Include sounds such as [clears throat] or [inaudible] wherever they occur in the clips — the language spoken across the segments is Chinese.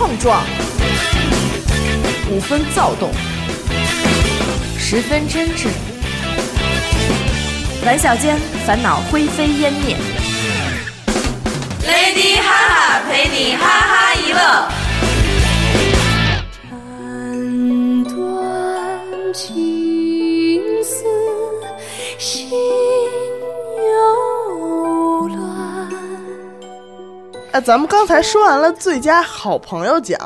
碰撞，五分躁动，十分真挚。玩笑间，烦恼灰飞烟灭。Lady 哈哈陪你哈哈一乐。斩断哎，咱们刚才说完了最佳好朋友奖，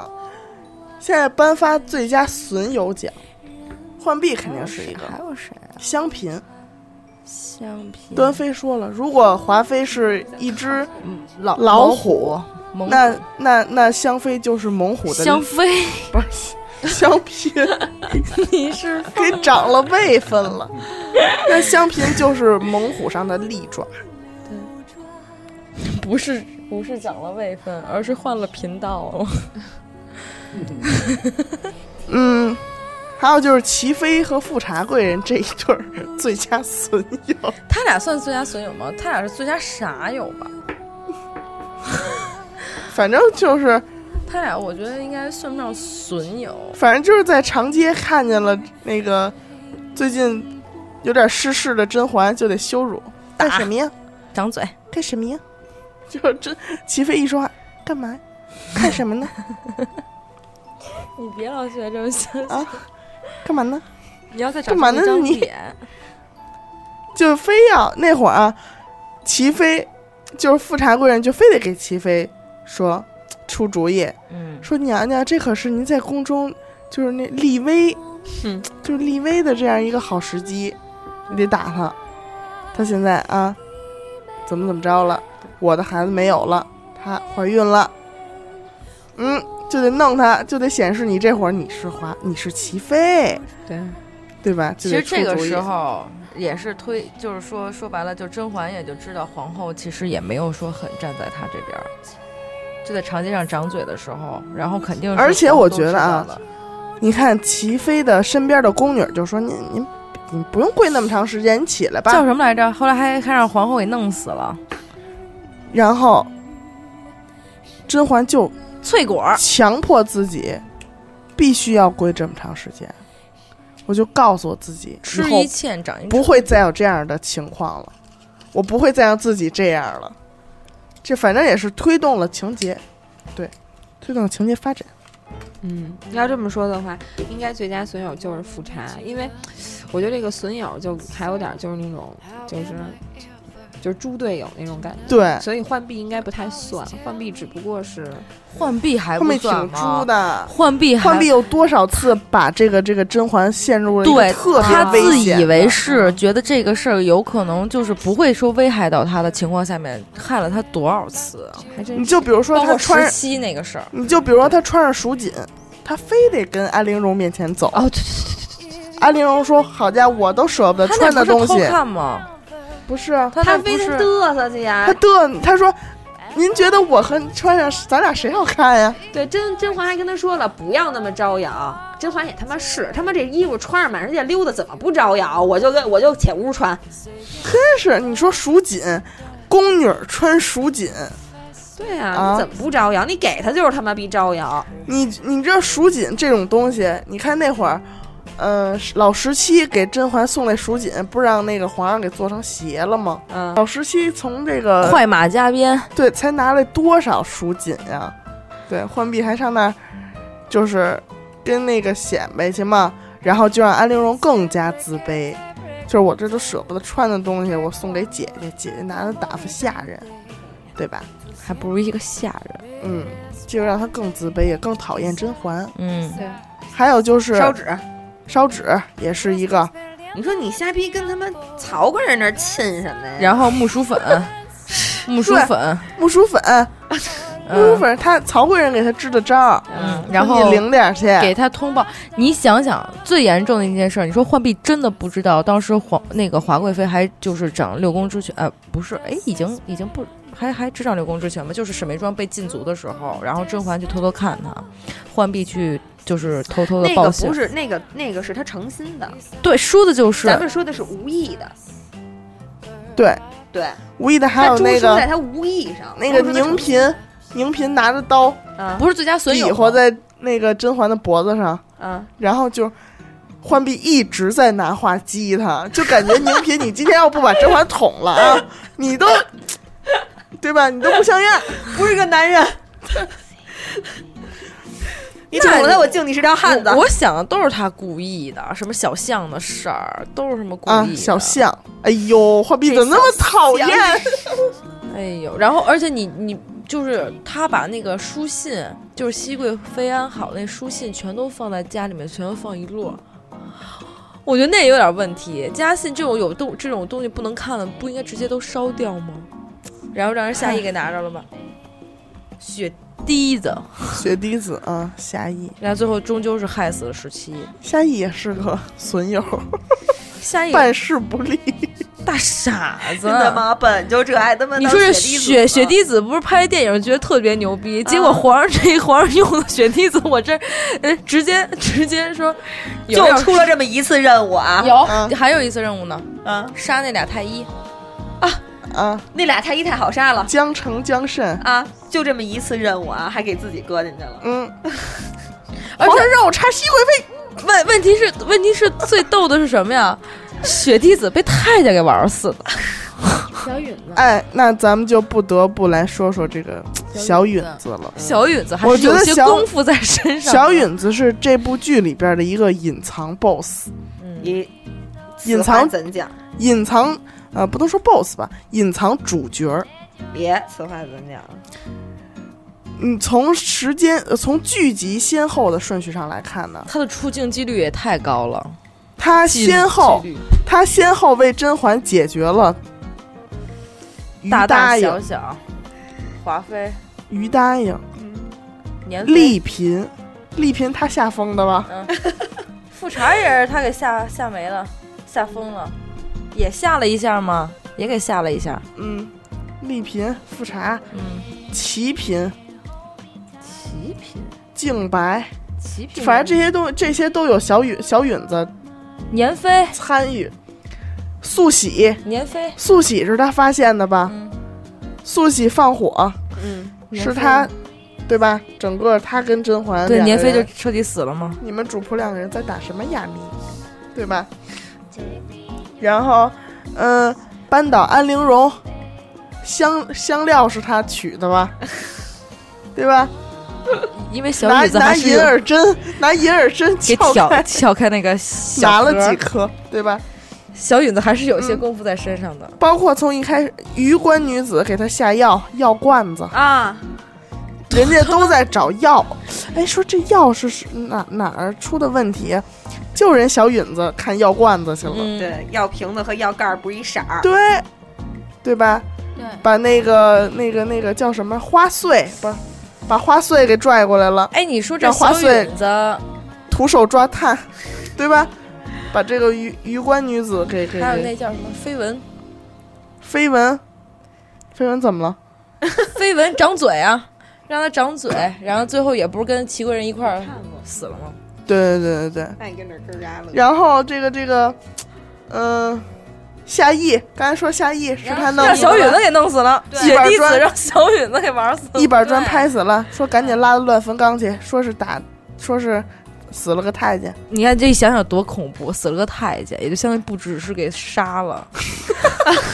现在颁发最佳损友奖。浣碧肯定是一个，还有谁啊？香嫔。香嫔、端妃说了，如果华妃是一只老老虎，猛那那那香妃就是猛虎的香妃 [laughs] 不是香嫔，[laughs] 你是给长了位分了。那香嫔就是猛虎上的利爪，对不是不是涨了位分，而是换了频道了。嗯，还有就是齐妃和富察贵人这一对儿最佳损友，他俩算最佳损友吗？他俩是最佳傻友吧？反正就是他俩我觉得应该算不上损友。反正就是在长街看见了那个最近有点失势的甄嬛，就得羞辱，干什么呀？张嘴，干什么呀？就这齐妃一说话，干嘛？看什么呢？[laughs] 你别老学这么像啊？干嘛呢？你要再干嘛呢长出一张你脸，就非要那会儿啊，齐妃就是富察贵人就非得给齐妃说出主意，嗯，说娘娘，这可是您在宫中就是那立威，嗯，就是立威的这样一个好时机，你得打他。他现在啊，怎么怎么着了？我的孩子没有了，她怀孕了，嗯，就得弄她，就得显示你这会儿你是华，你是齐妃，对。对吧？其实这个时候也是推，就是说说白了，就甄嬛也就知道皇后其实也没有说很站在她这边儿，就在长街上掌嘴的时候，然后肯定是而且我觉得啊你看齐妃的身边的宫女就说：“您您你不用跪那么长时间，你起来吧。”叫什么来着？后来还还让皇后给弄死了，然后甄嬛就翠果儿强迫自己必须要跪这么长时间。我就告诉我自己，吃一堑长一智，不会再有这样的情况了，我不会再让自己这样了。这反正也是推动了情节，对，推动了情节发展。嗯，要这么说的话，应该最佳损友就是富察，因为我觉得这个损友就还有点儿就是那种就是就是猪队友那种感觉。对所以浣碧应该不太算，浣碧只不过是浣碧还不算吗猪的，浣碧还浣碧有多少次把这个这个甄嬛陷入了对特他别危自以为是，觉得这个事儿有可能就是不会说危害到他的情况下面，害了他多少次啊？还真你就比如说他穿十，七那个事儿，你就比如说他穿上蜀锦，他非得跟安陵容面前走。哦，对对对对对，安陵容说：“好家伙，我都舍不得穿的东西。看吗？”不是啊，他他非得嘚瑟去呀他。嘚他说：“您觉得我和穿上，咱俩谁好看呀对，甄甄嬛还跟他说了，不要那么招摇。甄嬛也他妈是，他妈这衣服穿上满世界溜达，怎么不招摇？我就跟我就且屋穿。？”真是，你说蜀锦，宫女穿蜀锦，对呀、啊你怎么不招摇？你给他就是他妈逼招摇。你你知道蜀锦这种东西，你看那会儿，呃，老十七给甄嬛送那蜀锦，不是让那个皇上给做成鞋了吗？嗯，老十七从这个快马加鞭，对，才拿了多少蜀锦呀？对，浣碧还上那儿，就是跟那个显摆去嘛，然后就让安陵容更加自卑，就是我这都舍不得穿的东西，我送给姐姐，姐姐拿着打发下人，对吧？还不如一个下人。嗯，就让她更自卑，也更讨厌甄嬛。嗯，对，还有就是烧纸。烧纸也是一个，你说你瞎逼跟他们曹贵人那儿亲什么呀？然后木薯粉，[laughs] 木薯粉，木薯粉，[laughs] 木薯嗯粉，他曹贵人给他支的招，嗯，然后你领点去，给他通报。你想想，最严重的一件事儿，你说浣碧真的不知道，当时皇那个华贵妃还就是掌六宫之权，呃，不是，哎，已经已经不还还执掌六宫之前吗？就是沈眉庄被禁足的时候，然后甄嬛去偷偷看她，浣碧去就是偷偷的那个报信。不是那个那个是她诚心的，对，说的就是咱们说的是无意的。对，对，无意的还有那个书在她无意上。那个宁嫔，宁嫔拿着刀啊不是最佳损友吗，比划在那个甄嬛的脖子上，啊，然后就浣碧一直在拿话激他，就感觉宁嫔，你今天要不把甄嬛捅了啊，你都对吧？你都不像样。[laughs] 不是个男人。[laughs] 你捅了他，我敬你是条汉子。我我想的都是他故意的，什么小象的事儿，都是什么故意啊。，小象，哎呦，画笔怎么那么讨厌？[laughs] 哎呦，然后而且你你就是他把那个书信，就是熹贵妃安好那书信，全都放在家里面，全都放一摞。我觉得那也有点问题。家信这种有东这种东西不能看的，不应该直接都烧掉吗？然后让人夏邑给拿着了吧？[laughs] 血滴子，雪滴子啊，夏邑，然后最后终究是害死了十七。夏邑也是个损友，夏邑办事不力。大傻子，真的吗？本就这爱他妈你说这雪雪雪滴子不是拍电影觉得特别牛逼，结果啊皇上这 [laughs] 皇上用的雪滴子，我这呃直接直接说有就点出了这么一次任务啊？有、啊。还有一次任务呢，啊，杀那俩太医，啊，那俩太医太好杀了江城江慎，啊！就这么一次任务啊，还给自己搁进去了。嗯，[laughs] 而且让我查熹贵妃，问问题是问题是最逗的是什么呀？[laughs] 雪滴子被太监给玩死了，小允子，哎，那咱们就不得不来说说这个小允子了。小允子还我是有些觉得小功夫在身上的。小允子是这部剧里边的一个隐藏 BOSS，嗯，隐藏怎讲？隐藏呃不能说 BOSS 吧，隐藏主角儿。别，此话怎讲？嗯，从时间呃从剧集先后的顺序上来看呢，他的出镜几率也太高了，他先后他先后为甄嬛解决了大大、小小，华妃、于答应、年妃丽嫔，丽嫔她吓疯的吧？嗯，[laughs] 富察也是他给吓吓没了，吓疯了，也吓了一下吗？也给吓了一下。嗯，丽嫔、富察、嗯，齐嫔、齐嫔，静白，齐嫔，反正这些都这些都有小允小允子年妃，参与。素喜，年妃，素喜是他发现的吧？嗯，素喜放火嗯，是他，对吧？整个他跟甄嬛对年妃就彻底死了吗？你们主仆两个人在打什么哑谜，对吧？然后，嗯、扳倒安陵容，香香料是他取的吧？[laughs] 对吧？因为小拿拿银允子还是有耳针，[laughs] 拿银耳针给挑撬开，撬开那个小拿了几颗，对吧？小允子还是有些嗯功夫在身上的。包括从一开始，榆关女子给他下药，药罐子，啊，人家都在找药。哎，说这药是是哪哪儿出的问题？就人小允子看药罐子去了，嗯，对，药瓶子和药盖儿不是一色儿。对，对吧？对，把那个那个那个叫什么花穗，不是，把花穗给拽过来了，哎，你说这花小穗允子，徒手抓炭，对吧？把这个榆榆关女子给给还有那叫什么绯闻，绯闻，绯闻怎么了？[laughs] 绯闻长嘴啊，让他长嘴，然后最后也不是跟齐贵人一块儿死了吗？对对对对对。那你跟这咯嘎了。然后这个这个，嗯、夏邑，刚才说夏邑是他弄让小允子给弄死了，对雪滴子一板砖让小允子给玩死了。[laughs] 一板砖拍死了，说赶紧拉到乱坟岗去，说是打，说是死了个太监。你看这一想想多恐怖，死了个太监，也就相当于不只是给杀了，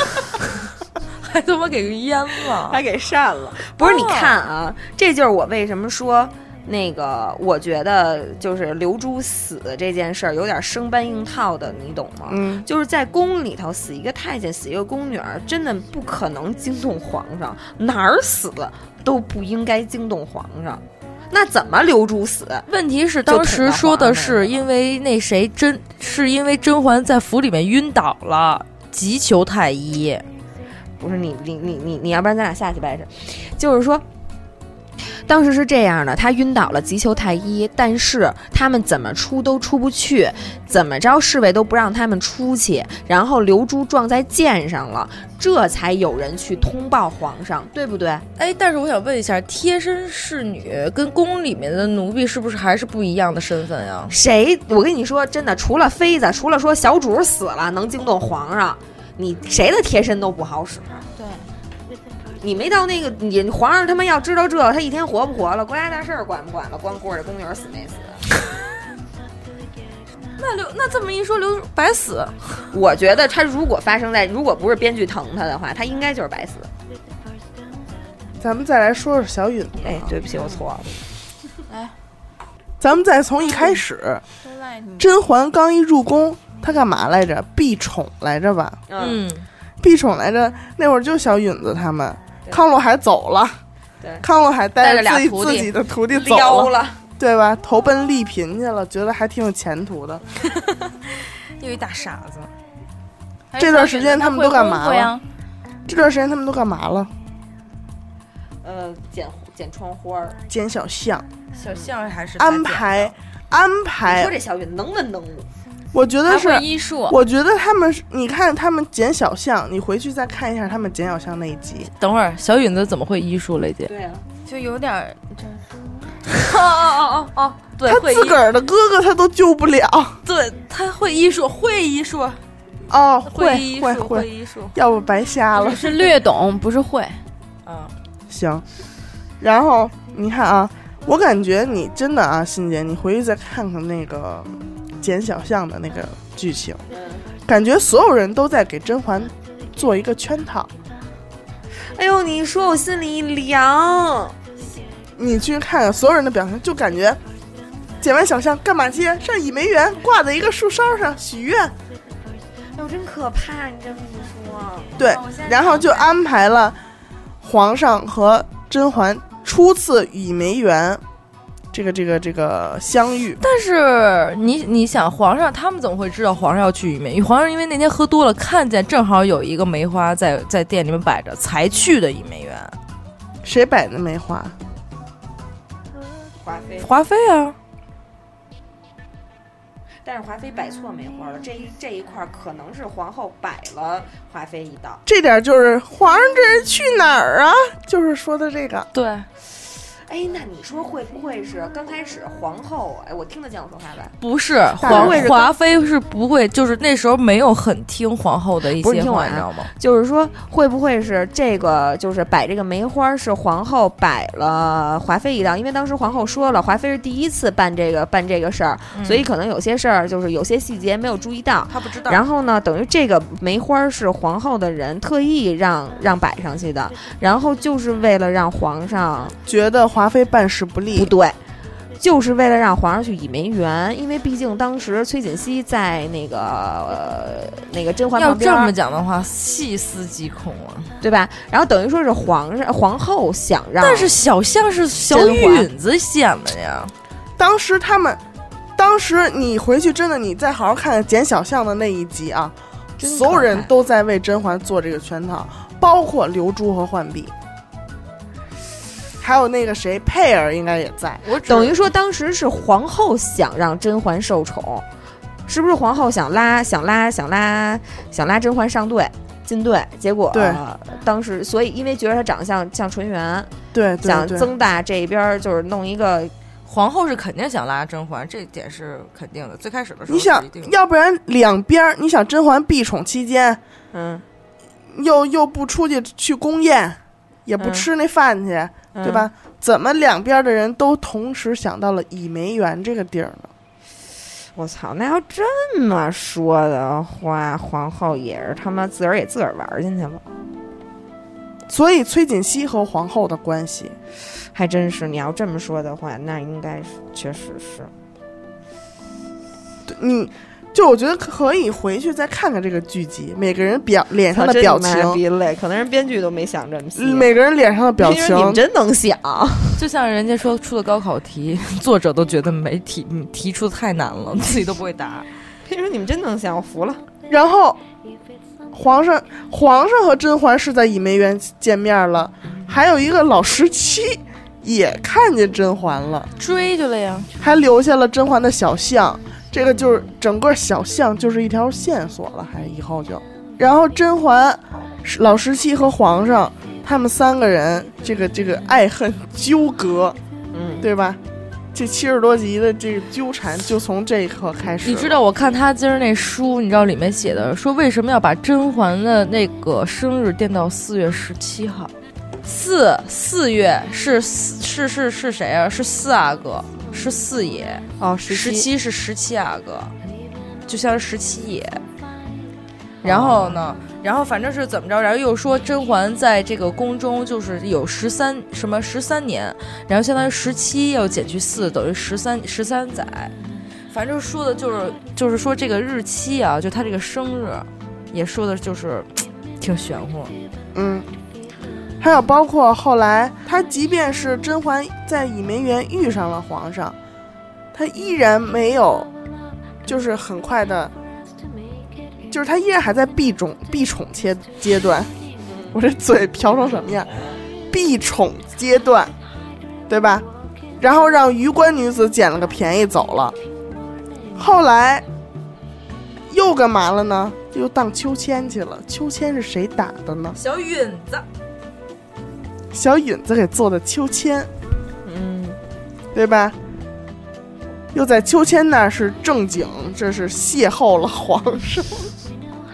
[laughs] 还他妈给淹了。还给扇了。不是，你看啊，这就是我为什么说那个，我觉得就是刘珠死这件事儿有点生搬硬套的，你懂吗？嗯，就是在宫里头死一个太监，死一个宫女儿，真的不可能惊动皇上，哪儿死都不应该惊动皇上。那怎么刘珠死？问题是当时说的是因为那谁甄，是因为甄嬛在府里面晕倒了，急求太医。不是你你你你你要不然咱俩下去掰扯，就是说。当时是这样的，他晕倒了，急求太医，但是他们怎么出都出不去，怎么着侍卫都不让他们出去，然后刘珠撞在剑上了，这才有人去通报皇上，对不对？哎，但是我想问一下，贴身侍女跟宫里面的奴婢是不是还是不一样的身份呀？谁？我跟你说，真的，除了妃子，除了说小主死了能惊动皇上，你谁的贴身都不好使。你没到那个，你皇上他妈要知道这，他一天活不活了，国家大事儿管不管了，光顾着宫女死没死。[laughs] 那刘那这么一说，刘白死，我觉得他如果发生在，如果不是编剧疼他的话，他应该就是白死。咱们再来说说小允子，哎，对不起，我错了。来咱们再从一开始，甄嬛刚一入宫，她干嘛来着？避宠来着吧？嗯，嗯，避宠来着，那会儿就小允子他们，对康禄海走了，对康禄海带带着俩自己自己的徒弟走了，了。对吧？投奔丽嫔去了，觉得还挺有前途的。[laughs] 又一大傻子。这段时间他们都干嘛了？这段时间他们都干嘛了？呃，剪剪窗花儿。剪小象，小象还是安排安排安你排说，这小雨能文能武，我觉得是医术，我觉得他们是，你看他们剪小象，你回去再看一下他们剪小象那一集，等会儿小允子怎么会医术了姐？对啊，就有点儿 [laughs] 哦哦哦哦，对，他自个儿的哥哥他都救不了。对他会医术，会医术，哦，会医术，会会，医术。要不白瞎了。是略懂，不是会。嗯，行，然后你看啊，我感觉你真的啊，欣姐，你回去再看看那个剪小象的那个剧情，嗯，感觉所有人都在给甄嬛做一个圈套。哎呦，你说我心里一凉。你去看看所有人的表情，就感觉剪完小象干嘛去？上倚梅园挂在一个树梢上许愿。哎呦，真可怕！你这么一说，对然后就安排了皇上和甄嬛初次倚梅园这个这个这个相遇。但是你你想，皇上他们怎么会知道皇上要去倚梅？皇上因为那天喝多了，看见正好有一个梅花在在店里面摆着，才去的倚梅园。谁摆的梅花？华妃，华妃啊，但是华妃摆错梅花了，这一这一块可能是皇后摆了华妃一道。这点就是皇上这是去哪儿啊？就是说的这个。对，哎，那你说会不会是刚开始皇后？哎，我听得见我说话吧？不是大皇华妃是不会，就是那时候没有很听皇后的一些话，你知道吗？就是说，会不会是这个？就是摆这个梅花是皇后摆了华妃一道，因为当时皇后说了，华妃是第一次办这个办这个事儿，所以可能有些事儿就是有些细节没有注意到。他不知道。然后呢，等于这个梅花是皇后的人特意让让摆上去的，然后就是为了让皇上觉得华妃办事不不，对，就是为了让皇上去倚梅园，因为毕竟当时崔槿汐在那个、呃、那个甄嬛要这么讲的话，细思极恐啊！对吧？然后等于说是皇上皇后想让，但是小象是小允子显的呀，当时他们，当时你回去真的，你再好好看看剪小象的那一集啊，所有人都在为甄嬛做这个圈套，包括刘珠和浣碧，还有那个谁佩儿应该也在。我等于说当时是皇后想让甄嬛受宠，是不是皇后想拉想拉想拉想拉甄嬛上队进队？结果、对呃当时所以因为觉得她长相像纯元，对想增大这边儿就是弄一个皇后是肯定想拉甄嬛，这点是肯定的。最开始的时候你想要不然两边儿，你想甄嬛避宠期间，嗯又又不出去去宫宴，也不嗯吃那饭去，对？吧？怎么两边的人都同时想到了倚梅园这个地儿呢？我操，那要这么说的话，皇后也是他妈自个儿给自个儿玩儿进去了，所以崔槿汐和皇后的关系，还真是。你要这么说的话，那应该是确实是。对你就我觉得可以回去再看看这个剧集，每个人表脸上的表情，逼累，可能人编剧都没想这么细。每个人脸上的表情你们，真能想，就像人家说出的高考题，[laughs] 作者都觉得没题嗯提出的太难了，自己都不会答。因为你们真能想，我服了。然后皇上皇上和甄嬛是在倚梅园见面了，还有一个老十七也看见甄嬛了，追去了呀，还留下了甄嬛的小象，这个就是整个小巷就是一条线索了，还以后就，然后甄嬛、老十七和皇上他们三个人这个这个爱恨纠葛，嗯，对吧？这七十多集的这个纠缠就从这一刻开始。你知道我看他今儿那书，你知道里面写的说为什么要把甄嬛的那个生日定到四月十七号？四四月是四是是是谁啊？是四阿哥，是四爷。哦，十七是十七阿哥，就像是十七爷。然后呢，然后反正是怎么着，然后又说甄嬛在这个宫中就是有十三什么十三年，然后相当于十七要减去四，等于十三十三载。反正说的就是就是说这个日期啊，就他这个生日，也说的就是 [tsk] 挺玄乎。嗯，还有包括后来，他即便是甄嬛在倚梅园遇上了皇上，他依然没有，就是很快的，就是他依然还在避宠避宠阶阶段。[laughs] 我这嘴瓢成什么样？避宠阶段，对吧？然后让余关女子捡了个便宜走了。后来又干嘛了呢？又荡秋千去了。秋千是谁打的呢？小允子，小允子给做的秋千，嗯，对吧？又在秋千那儿是正经，这是邂逅了皇上，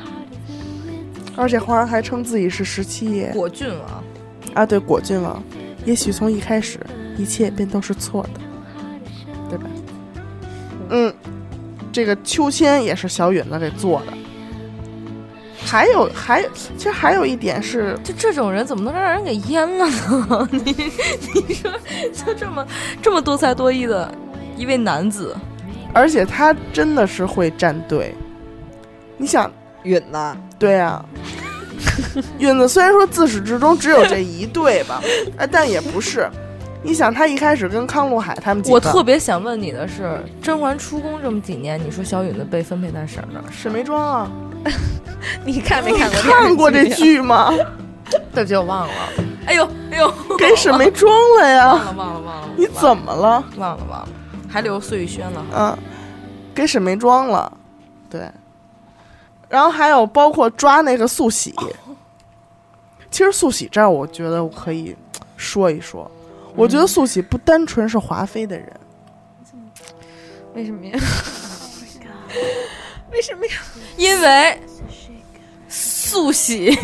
[laughs] 而且皇上还称自己是十七爷果郡王。啊，对，果郡王。也许从一开始，一切便都是错的，对吧？嗯，这个秋千也是小允子给做的。还有，还其实还有一点是，就这种人怎么能让人给淹了呢？[laughs] 你你说，就这么这么多才多艺的一位男子，而且他真的是会站队。你想，允呢？对啊，允子虽然说自始至终只有这一对吧，[laughs] 哎，但也不是。你想，他一开始跟康禄海他们，我特别想问你的是，甄嬛出宫这么几年，你说小允子被分配在什么？沈眉庄啊，[laughs] 你看没看过？看过这剧吗？[laughs] 对不起，我忘了。哎呦哎呦，给沈眉庄了呀！忘了忘了忘了。你怎么了？忘了忘了，还留碎玉轩了。嗯，给沈眉庄了。对。然后还有包括抓那个素喜，其实素喜这儿，我觉得我可以说一说。我觉得素喜不单纯是华妃的人，为什么呀？[laughs] 为什么呀？因为素喜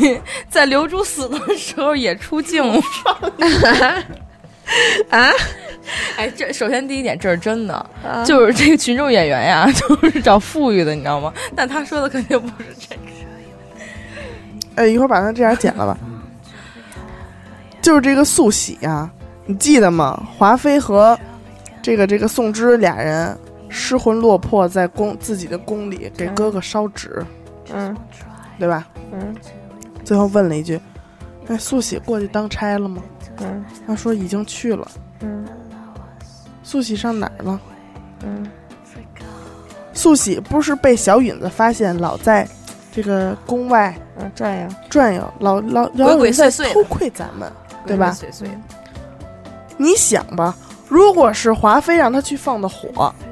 在刘珠死的时候也出镜了。啊？[laughs] [laughs] 哎，这首先第一点，这是真的，就是这个群众演员呀，[laughs] 就是找富裕的，你知道吗？但他说的肯定不是这个。哎，一会儿把他这样剪了吧。就是这个素喜呀。你记得吗？华妃和这个这个宋芝俩人失魂落魄，在宫自己的宫里给哥哥烧纸，嗯，对吧？嗯，最后问了一句：“哎，素喜过去当差了吗？”嗯，他说已经去了。嗯，素喜上哪儿了？嗯，素喜不是被小允子发现老在这个宫外嗯转悠转悠，老老老鬼在祟祟偷窥咱们，对吧？碎碎的。你想吧，如果是华妃让他去放的火，嗯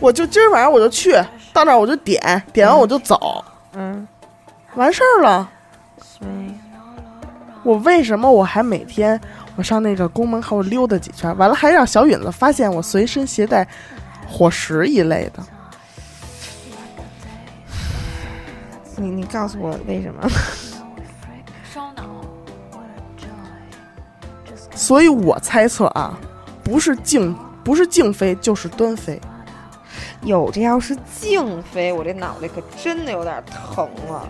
我就今儿晚上我就去到那儿我就点，点完我就走，嗯完事儿了。嗯我为什么我还每天我上那个宫门口溜达几圈，完了还让小允子发现我随身携带火石一类的？你你告诉我为什么？烧脑。所以我猜测啊，不是静不是静妃就是端妃。有这要是静妃，我这脑袋可真的有点疼了。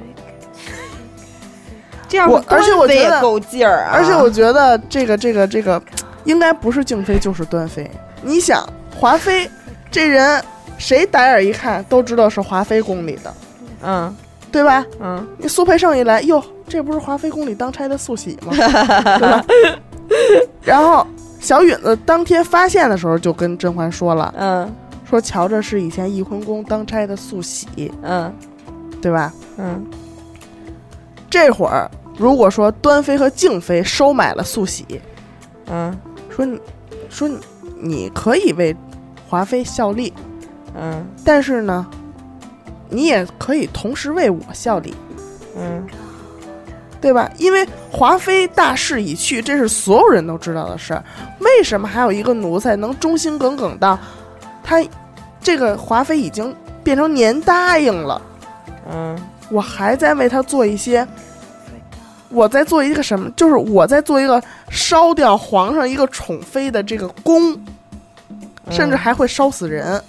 [laughs] 这要是我而且我觉得够劲儿啊！而且我觉得这个这个这个，应该不是静妃就是端妃。你想，华妃这人，谁打眼一看都知道是华妃宫里的，嗯对吧？嗯你苏培盛一来，哟，这不是华妃宫里当差的素喜吗？[laughs] 对吧？然后小允子当天发现的时候就跟甄嬛说了，嗯。说瞧着是以前翊坤宫当差的素喜，嗯。对吧？嗯。这会儿如果说端妃和静妃收买了素喜，嗯。说你说你你可以为华妃效力，嗯。但是呢，你也可以同时为我效力，嗯对吧？因为华妃大势已去，这是所有人都知道的事儿。为什么还有一个奴才能忠心耿耿到他这个华妃已经变成年答应了，嗯我还在为他做一些我在做一个什么？就是我在做一个烧掉皇上一个宠妃的这个宫，甚至还会烧死人。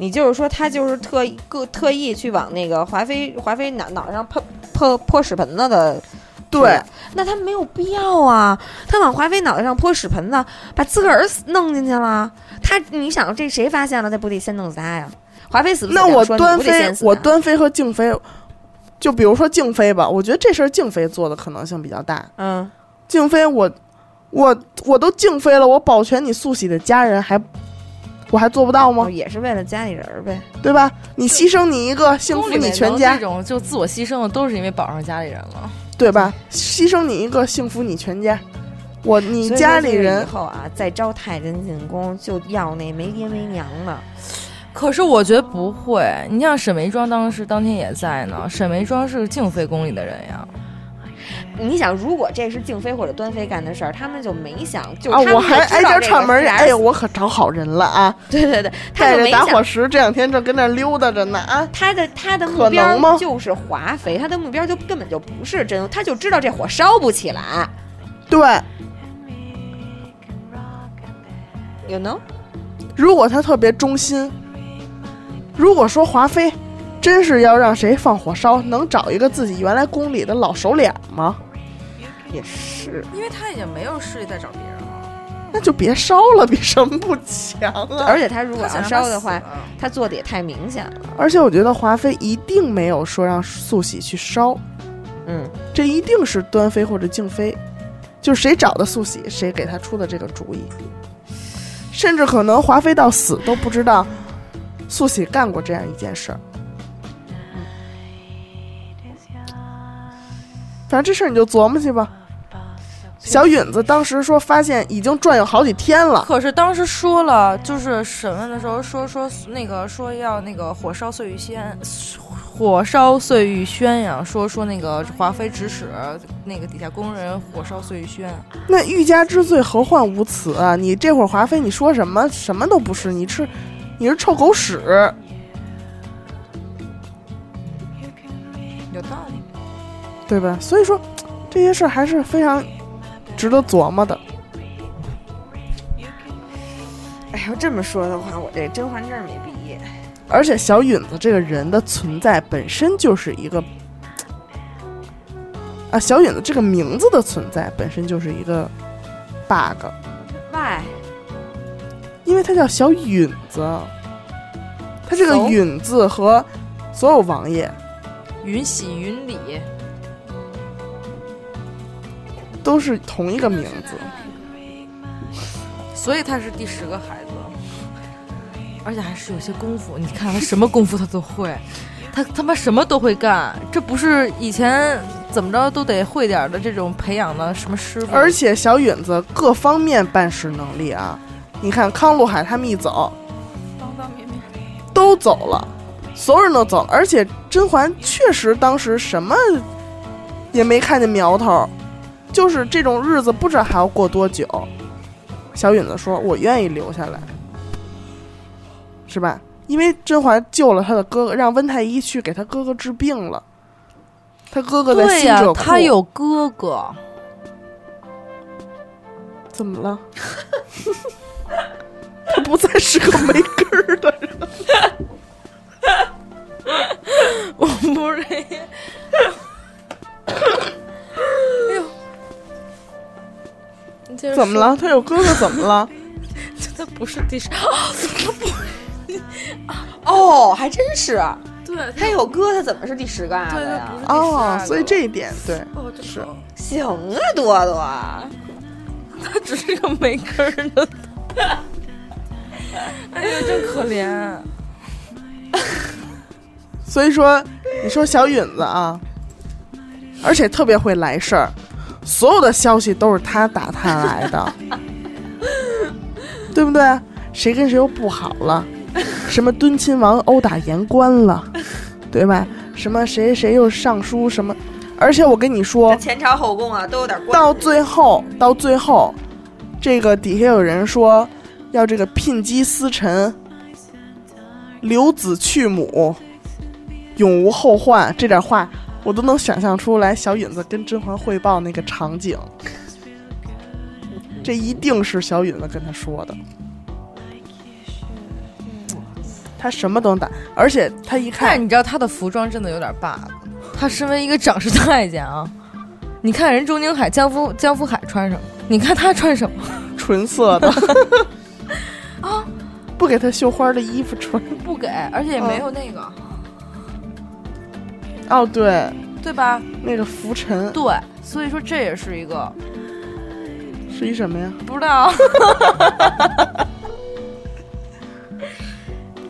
你就是说他就是特意个特意去往那个华妃华妃脑脑上泼泼泼屎盆子的，对，那他没有必要啊，他往华妃脑袋上泼屎盆子，把自个儿弄进去了，他你想这谁发现了？他不得先弄死他呀？华妃死不死那我端妃我端妃和静妃，就比如说静妃吧，我觉得这事儿静妃做的可能性比较大。嗯，静妃我，我我都静妃了，我保全你素喜的家人还，我还做不到吗哦？也是为了家里人儿呗。对吧？你牺牲你一个，幸福你全家这，种就自我牺牲的，都是因为保上家里人了。对吧？牺牲你一个，幸福你全家。我你家里人以后啊，再招太监进宫就要那没爹没娘的。可是我觉得不会，你像沈眉庄当时当天也在呢，沈眉庄是静妃宫里的人呀。你想，如果这是静妃或者端妃干的事儿，他们就没想，就啊，我还挨道这个着串门儿，俩哎呀，我可找好人了啊！[laughs] 对对对，他带着就。打火石，这两天正跟那儿溜达着呢啊！他的他的目标就是华妃，他的目标就根本就不是真，他就知道这火烧不起来对，，you know？如果他特别忠心，如果说华妃真是要让谁放火烧，能找一个自己原来宫里的老熟脸吗？也是，因为他已经没有势力再找别人了，那就别烧了，比什么不强啊！[laughs] 而且他如果想烧的话死，他做的也太明显了。而且我觉得华妃一定没有说让素喜去烧，嗯，这一定是端妃或者静妃，就是谁找的素喜，谁给他出的这个主意。甚至可能华妃到死都不知道素喜干过这样一件事儿。反正这事儿你就琢磨去吧。小允子当时说发现已经转悠好几天了，可是当时说了，就是审问的时候说说那个说要那个火烧碎玉轩，火烧碎玉轩呀，说说那个华妃指使那个底下工人火烧碎玉轩，那欲加之罪何患无辞啊！你这会儿华妃你说什么什么都不是，你吃你是臭狗屎，有道理。对吧？所以说这些事儿还是非常值得琢磨的。哎，要这么说的话，我这甄嬛证没毕业。而且小允子这个人的存在本身就是一个啊，小允子这个名字的存在本身就是一个 bug，Why？因为他叫小允子，他这个允字和所有王爷允喜允礼，都是同一个名字。所以他是第十个孩子，而且还是有些功夫。你看他什么功夫他都会，[laughs] 他他妈什么都会干。这不是以前怎么着都得会点的这种培养的什么师傅？而且小允子各方面办事能力啊，你看康禄海他们一走，方方面面。都走了，所有人都走了，而且甄嬛确实当时什么也没看见苗头，就是这种日子不知道还要过多久。小允子说：“我愿意留下来，是吧？因为甄嬛救了他的哥哥，让温太医去给他哥哥治病了。他哥哥在对呀、新者库，他有哥哥，怎么了？他不再是个没根儿的人。[laughs] 我不是。怎么了？他有哥哥怎么了？[laughs] 他不是第十，怎么不 [laughs] 哦，还真是。对他有哥，他怎么是第十个啊？对，他呀不是第十哦所以这一点对。哦，这是行啊，多多。他只是个没根儿的。哎呀，真可怜。所以说，你说小允子啊，而且特别会来事儿，所有的消息都是他打探来的，[laughs] 对不对？谁跟谁又不好了？什么敦亲王殴打言官了，对吧？什么谁谁又上书什么？而且我跟你说，前朝后宫啊，都有点关系到最后，到最后，这个底下有人说要这个聘姬司臣，留子去母，永无后患。这点话我都能想象出来小允子跟甄嬛汇报那个场景。这一定是小允子跟他说的。他什么都能打，而且他一看但你知道他的服装真的有点 bug。他身为一个掌事太监啊，[laughs] 你看人钟宁海、江夫江福海穿什么？你看他穿什么？纯色的 [laughs] 啊，不给他绣花的衣服穿。不给，而且也没有那个，哦，对，对吧？那个浮尘对，所以说这也是一个是一什么呀？不知道。[laughs]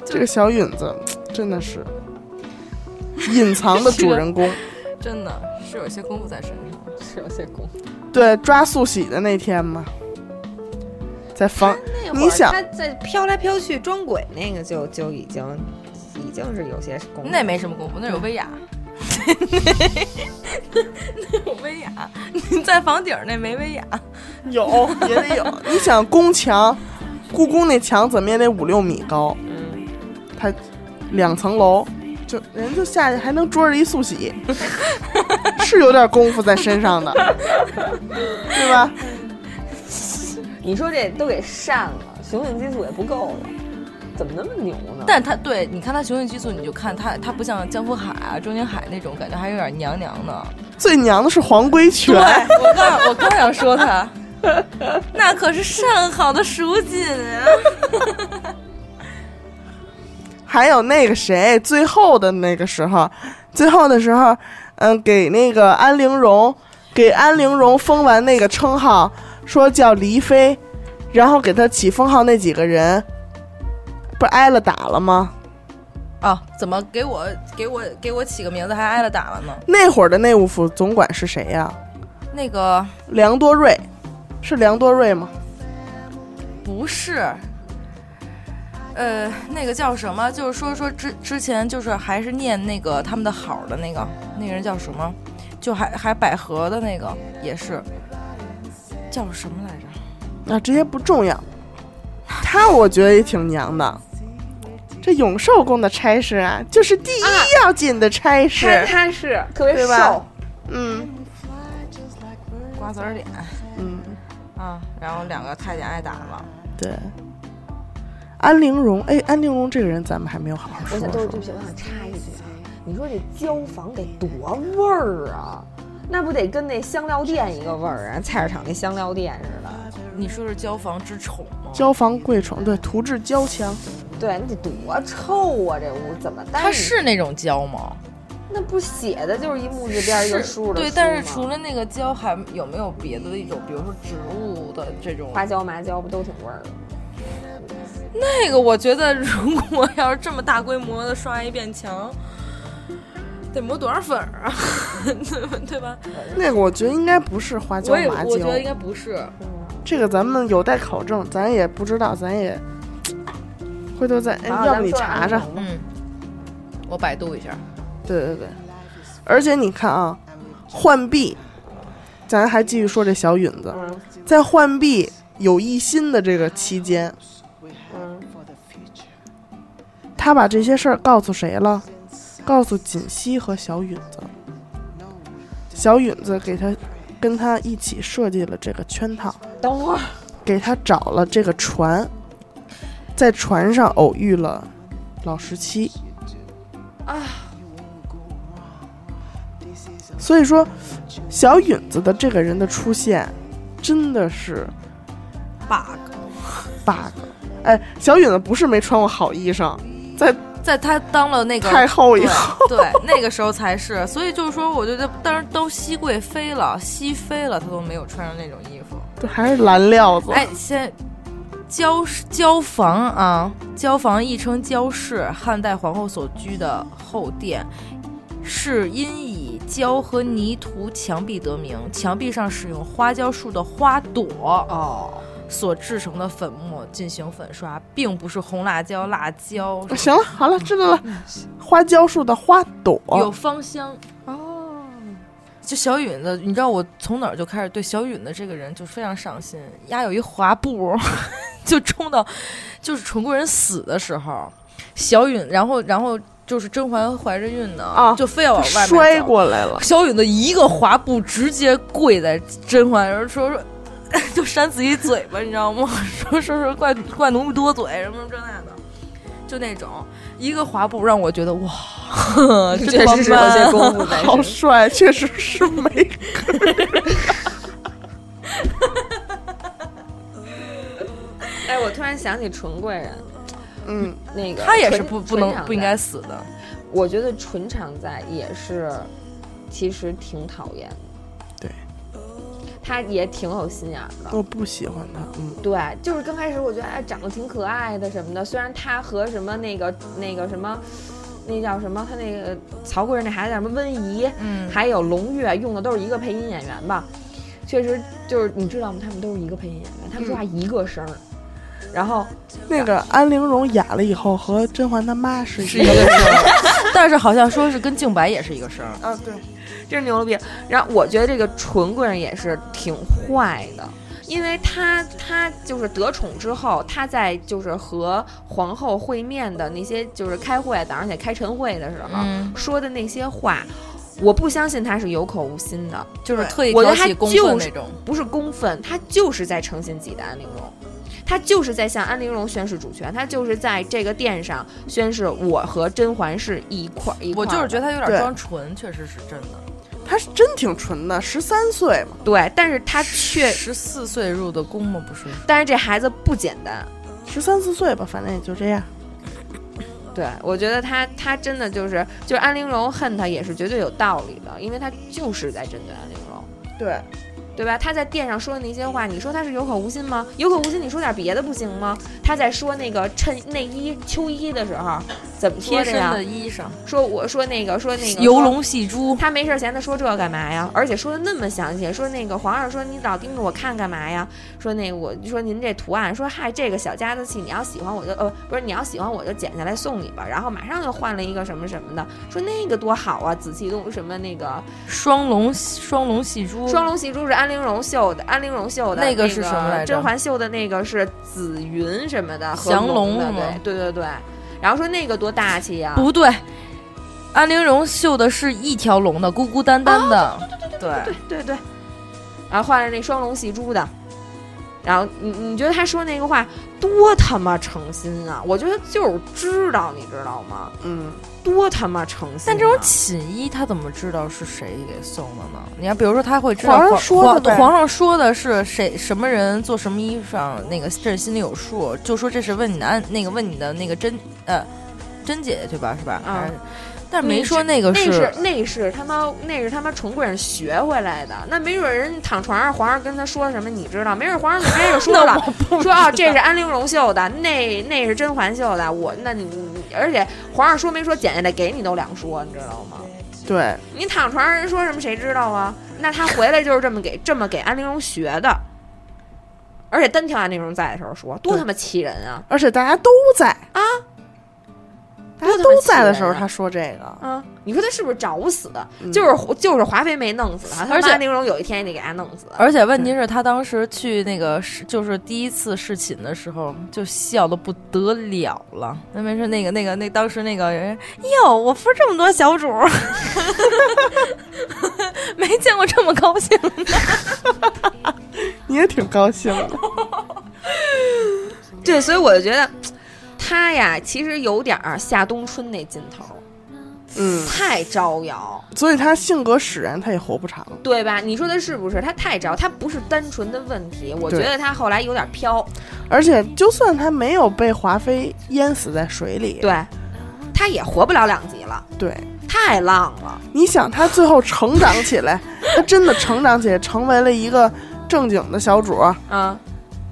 这个小允子真的是 [laughs] 隐藏的主人公。真的是有些功夫在身上，是有些功夫。对，抓素喜的那天嘛，在房，你想他在飘来飘去装鬼那个就就已经已经是有些功夫。那没什么功夫，那有威亚，[laughs] 那有威亚。你在房顶儿那没威亚，有也得有。你想宫墙，故宫那墙怎么也得五六米高，嗯，它两层楼，就人就下去还能捉着一素喜，[laughs] 是有点功夫在身上的，对吧？你说这都给扇了，雄性激素也不够了，怎么那么牛呢？但他对你看他雄性激素，你就看他，他不像江福海啊、周宁海那种感觉，还有点娘娘的。最娘的是黄龟泉，我刚我刚想说他，[laughs] 那可是上好的蜀锦啊！[laughs] 还有那个谁，最后的那个时候，最后的时候，嗯，给那个安陵容，给安陵容封完那个称号，说叫黎妃，然后给他起封号那几个人，不是挨了打了吗？啊，怎么给我给我给我起个名字还挨了打了呢？那会儿的内务府总管是谁呀、那个梁多瑞，是梁多瑞吗？不是，呃，那个叫什么？就是说说之之前就是还是念那个他们的好的那个那个人叫什么？就还还百合的那个也是叫什么来着？啊，这些不重要。他我觉得也挺娘的。这永寿宫的差事啊，就是第一要紧的差事。他他是特别对吧瘦，嗯瓜子儿脸嗯，啊，然后两个太监挨打了。对。安陵容，哎，安陵容这个人咱们还没有好好说我想都是对不。起，我想插一句啊，[laughs] 你说这交房得多味儿啊？那不得跟那香料店一个味儿啊？菜市场那香料店似的。你说是交房之宠吗？交房贵宠，对，涂制焦香。对，你得多臭啊！这屋怎么？但它是是那种胶吗？那不写的就是一木字边儿一个树的对，但是除了那个胶，还有没有别的一种，比如说植物的这种？花椒、麻椒不都挺味儿的？那个我觉得，如果要是这么大规模的刷一遍墙，得抹多少粉儿啊？[laughs] 对吧？对吧？那个我觉得应该不是花椒我也麻椒我觉，得应该不是。这个咱们有待考证，咱也不知道，咱也回头再，哎，要不你查查。嗯，我百度一下。对对对，而且你看啊，浣碧，咱还继续说这小允子，嗯在浣碧有一心的这个期间，嗯，他把这些事儿告诉谁了？告诉锦溪和小允子。小允子给他跟他一起设计了这个圈套，等会儿给他找了这个船，在船上偶遇了老十七。啊，所以说，小允子的这个人的出现，真的是 bug，bug。哎，小允子不是没穿过好衣裳，在在他当了那个太后以对后，对，那个时候才是。所以就是说，我觉得当时都熹贵妃了，熹妃了，她都没有穿上那种衣服。对还是蓝料子。哎，先交交房啊，交房亦称交室，汉代皇后所居的后殿，是因以胶和泥涂墙壁得名。墙壁上使用花椒树的花朵哦，所制成的粉末进行粉刷，并不是红辣椒、辣椒，行了，好了，知道了。花椒树的花朵，有芳香。哦，就小允子，你知道我从哪儿就开始对小允子这个人就非常上心。丫有一滑步，[laughs] 就冲到就是纯贵人死的时候，小允，然后然后就是甄嬛怀着孕呢，啊就非要往外摔。过来了。小允子一个滑步，直接跪在甄嬛，然后说说，[laughs] 就扇自己嘴巴，你知道吗？[laughs] 说说说怪怪奴婢多嘴，什么什么这那的，就那种一个滑步，让我觉得哇，[laughs] 确实是有些功夫。好帅，确实是没 [laughs] 哎，我突然想起纯贵人，嗯，那个他也是不不能不应该死的。我觉得纯常在也是，其实挺讨厌的。对，他也挺有心眼儿的。我不喜欢他，嗯，对，就是刚开始我觉得哎长得挺可爱的什么的，虽然他和什么那个那个什么。那叫什么？他那个曹贵人那孩子叫什么温宜，嗯，还有龙月用的都是一个配音演员吧？确实就是你知道吗？他们都是一个配音演员，他们说话一个声儿。然后那个安陵容哑了以后和甄嬛他妈是是一个声儿，[laughs] 但是好像说是跟静白也是一个声儿。啊，对，真是牛了逼。然后我觉得这个纯贵人也是挺坏的，因为他他就是得宠之后，他在就是和皇后会面的那些就是开会早上起来开晨会的时候、嗯，说的那些话，我不相信他是有口无心的，就是特意我觉得他挑起公就是愤那种。不是公愤，他就是在诚心己的安陵容。他就是在向安陵容宣誓主权，他就是在这个殿上宣誓我和甄嬛是一块儿一块儿的。我就是觉得他有点装纯，确实是真的。他是真挺纯的，十三岁嘛，对，但是他却，十四岁入的宫嘛？不是，但是这孩子不简单。十三四岁吧，反正也就这样。对，我觉得他他真的就是就是安陵容恨他也是绝对有道理的，因为他就是在针对安陵容，对，对吧？他在殿上说的那些话，你说他是有口无心吗？有口无心，你说点别的不行吗？他在说那个衬内衣秋衣的时候怎么说的呀贴身的？衣裳，说我说那个说那个游龙戏珠，他没事儿闲的说这干嘛呀？而且说的那么详细，说那个皇上说你老盯着我看干嘛呀？说那个我说您这图案，说嗨这个小家子气，你要喜欢我就呃不是你要喜欢我就剪下来送你吧。然后马上就换了一个什么什么的，说那个多好啊，紫气东什么那个双龙双龙戏珠，双龙戏珠是安陵容绣的，安陵容绣的那个个是什么来着甄嬛绣的那个是紫云什么的，降龙对对对对。然后说那个多大气呀、不对，安陵容绣的是一条龙的，孤孤单单的，对对对对，然后换了那双龙戏珠的，然后你你觉得他说那个话多他妈诚心啊？我觉得就是知道，你知道吗？嗯，多他妈诚信、啊！但这种寝衣他怎么知道是谁给送的呢？你看，比如说他会知道皇上说的皇皇上说的是谁什么人做什么衣裳，那个这心里有数，就说这是问你的安那个问你的那个甄呃甄姐姐对吧？是吧？啊还是但是没说那个那是那是他妈那是他妈纯贵人学回来的，那没准人躺床上，皇上跟他说什么，你知道？没准皇上就直接就说了，[laughs] 说啊这是安陵容绣的，那那是甄嬛绣的，我那你你而且皇上说没说剪下来给你都两说，你知道吗？对，你躺床上人说什么谁知道啊？那他回来就是这么给这么给安陵容学的，而且单挑安陵容在的时候说，多他妈气人啊！而且大家都在啊，大家都在的时候，他说这个，啊，你说他是不是找死的？嗯就是就是华妃没弄死他，他而且陵容有一天也得给他弄死。而且问题是，他当时去那个侍，就是第一次侍寝的时候，就笑的不得了了。那没事，那个那个那当时那个人，哟，我服这么多小主儿，[laughs] 没见过这么高兴的。[laughs] 你也挺高兴的。[laughs] 对，所以我就觉得他呀，其实有点儿夏冬春那劲头，嗯，太招摇，所以他性格使然，他也活不长。对吧？你说他是不是？他太招，他不是单纯的问题，我觉得他后来有点飘。而且，就算他没有被华妃淹死在水里，对，他也活不了两集了，对，太浪了。你想他最后成长起来，[laughs] 他真的成长起来，成为了一个正经的小主儿，啊，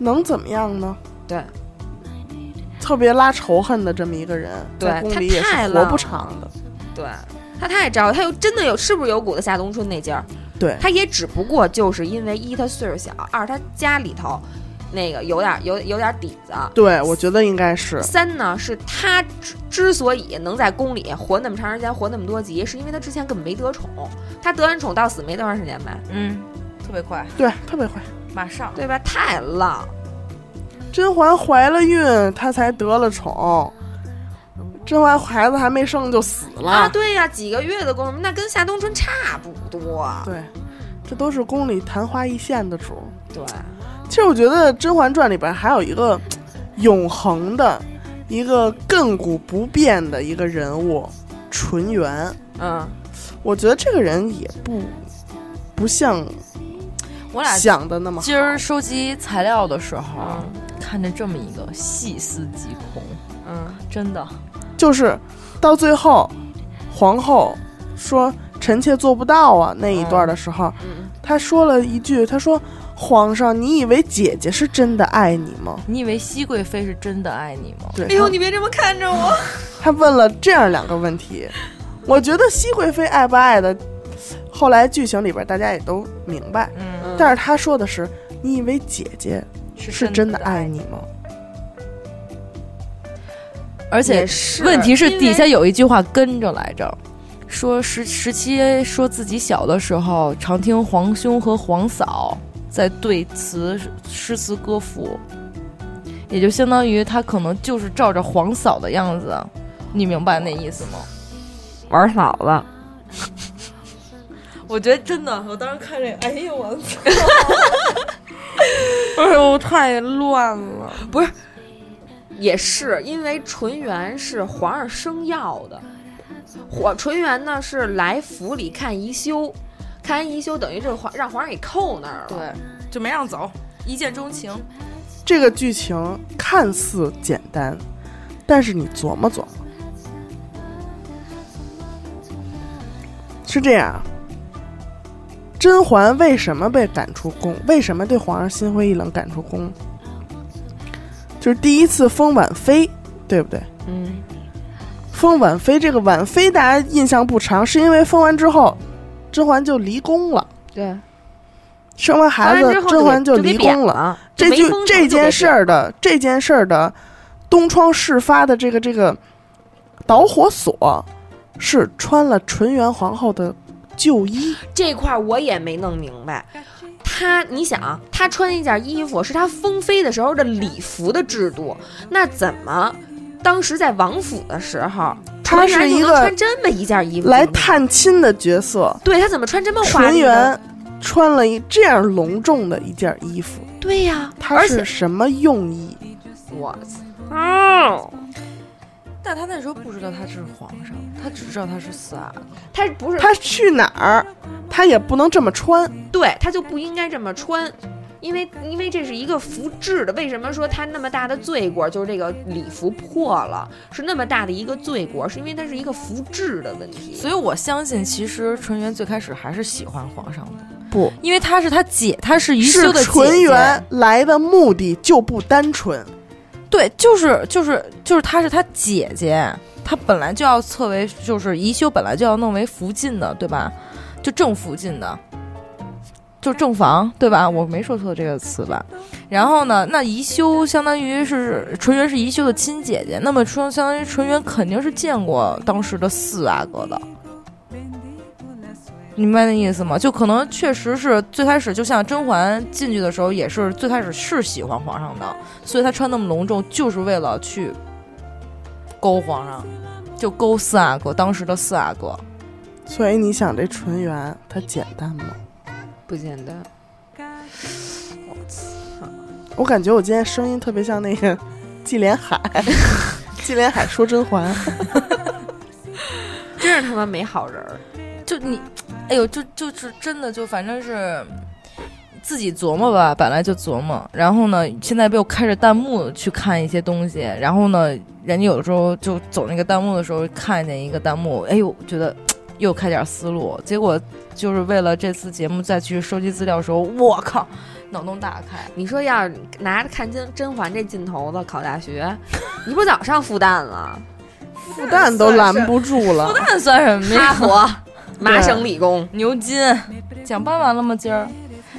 能怎么样呢？对，特别拉仇恨的这么一个人，对在宫里也他太是活不长的。对他太招，他又真的有是不是有股子夏冬春那劲儿？对，他也只不过就是因为一他岁数小，二他家里头那个有点有有点底子。对，我觉得应该是三呢，是他之之所以能在宫里活那么长时间，活那么多集，是因为他之前根本没得宠。他得完宠到死没多长时间呗，嗯，特别快，对，特别快。马上。对吧？太浪，甄嬛怀了孕，她才得了宠。甄嬛孩子还没生就死了。啊，对呀、几个月的功夫，那跟夏冬春差不多。对，这都是宫里昙花一现的主。对，其实我觉得《甄嬛传》里边还有一个永恒的、一个亘古不变的一个人物——纯元。嗯，我觉得这个人也不不像我俩想的那么好。今儿收集材料的时候，嗯看着这么一个细思极恐，嗯，真的，就是到最后，皇后说臣妾做不到啊那一段的时候，嗯她说了一句：“她说皇上，你以为姐姐是真的爱你吗你以为熹贵妃是真的爱你吗？”？对，哎呦，你别这么看着我。他问了这样两个问题，[laughs] 我觉得熹贵妃爱不爱的，后来剧情里边大家也都明白，嗯，但是他说的是：“你以为姐姐是真的爱你吗而且问题是底下有一句话跟着来着，说十十七说自己小的时候常听皇兄和皇嫂在对词诗词歌赋，也就相当于他可能就是照着皇嫂的样子，你明白那意思吗？玩嫂子，我觉得真的，我当时看这个，哎呦我操！[laughs] [laughs] 哎呦，太乱了。不是也是因为纯元是皇上生要的，皇纯元呢是来府里看宜修，看完宜修等于这皇让皇上给扣那儿了。对，就没让走，一见钟情。？”这个剧情看似简单，但是你琢磨琢磨，是这样。甄嬛为什么被赶出宫？为什么对皇上心灰意冷赶出宫？就是第一次封婉妃，对不对？嗯，封婉妃这个婉妃大家印象不长，是因为封完之后，甄嬛就离宫了，对，生完孩子甄嬛就离宫了。了，这就这件事儿的这件事儿的东窗事发的这个这个导火索是穿了纯元皇后的旧衣，这块儿我也没弄明白。他，你想，他穿一件衣服是他封妃的时候的礼服的制度，那怎么当时在王府的时候，她纯元就能是一个穿这么一件衣服来探亲的角色。对他怎么穿这么华纯丽呢？元穿了一这样隆重的一件衣服，对呀、他是什么用意？我操，但他那时候不知道他是皇上，他只知道他是四阿哥。他不是他去哪儿，他也不能这么穿。对，他就不应该这么穿。因为因为这是一个服制的，为什么说他那么大的罪过？就是这个礼服破了，是那么大的一个罪过，是因为它是一个服制的问题。所以我相信，其实纯元最开始还是喜欢皇上的，不因为他是他姐，他是宜是修的姐姐纯元来的目的就不单纯，对，就是就是就是她是她姐姐，她本来就要册为就是宜修本来就要弄为福晋的，对吧？就正福晋的，就正房，对吧？我没说错这个词吧？然后呢，那宜修相当于是纯元是宜修的亲姐姐，那么说相当于纯元肯定是见过当时的四阿哥的。你明白那意思吗？就可能确实是最开始，就像甄嬛进去的时候，也是最开始是喜欢皇上的，所以她穿那么隆重，就是为了去勾皇上，就勾四阿哥，当时的四阿哥。所以你想这纯元它简单吗？不简单。我感觉我今天声音特别像那个纪连海，[laughs] 纪连海说甄嬛，[laughs] 真是他妈没好人儿。就你，哎呦，就就是真的，就反正是自己琢磨吧，本来就琢磨。然后呢，现在又开着弹幕去看一些东西，然后呢，人家有的时候就走那个弹幕的时候，看见一个弹幕，哎呦，觉得又开点思路。结果就是为了这次节目再去收集资料的时候，我靠，脑洞大开。你说要是拿着看甄甄嬛这劲头子考大学，你不早上复旦了？复旦都拦不住了。复旦算什么呀？哈佛、麻省理工，牛津奖颁完了吗？今儿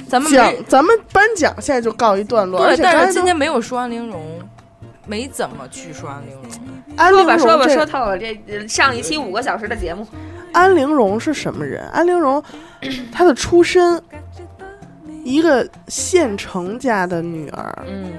咱们奖咱们颁奖现在就告一段落，对，但是今天没有说安陵容，没怎么去说安陵容。安陵说吧说吧说透了。这呃上一期五个小时的节目，安陵容是什么人？安陵容 [clears throat] 她的出身，一个县城家的女儿，嗯，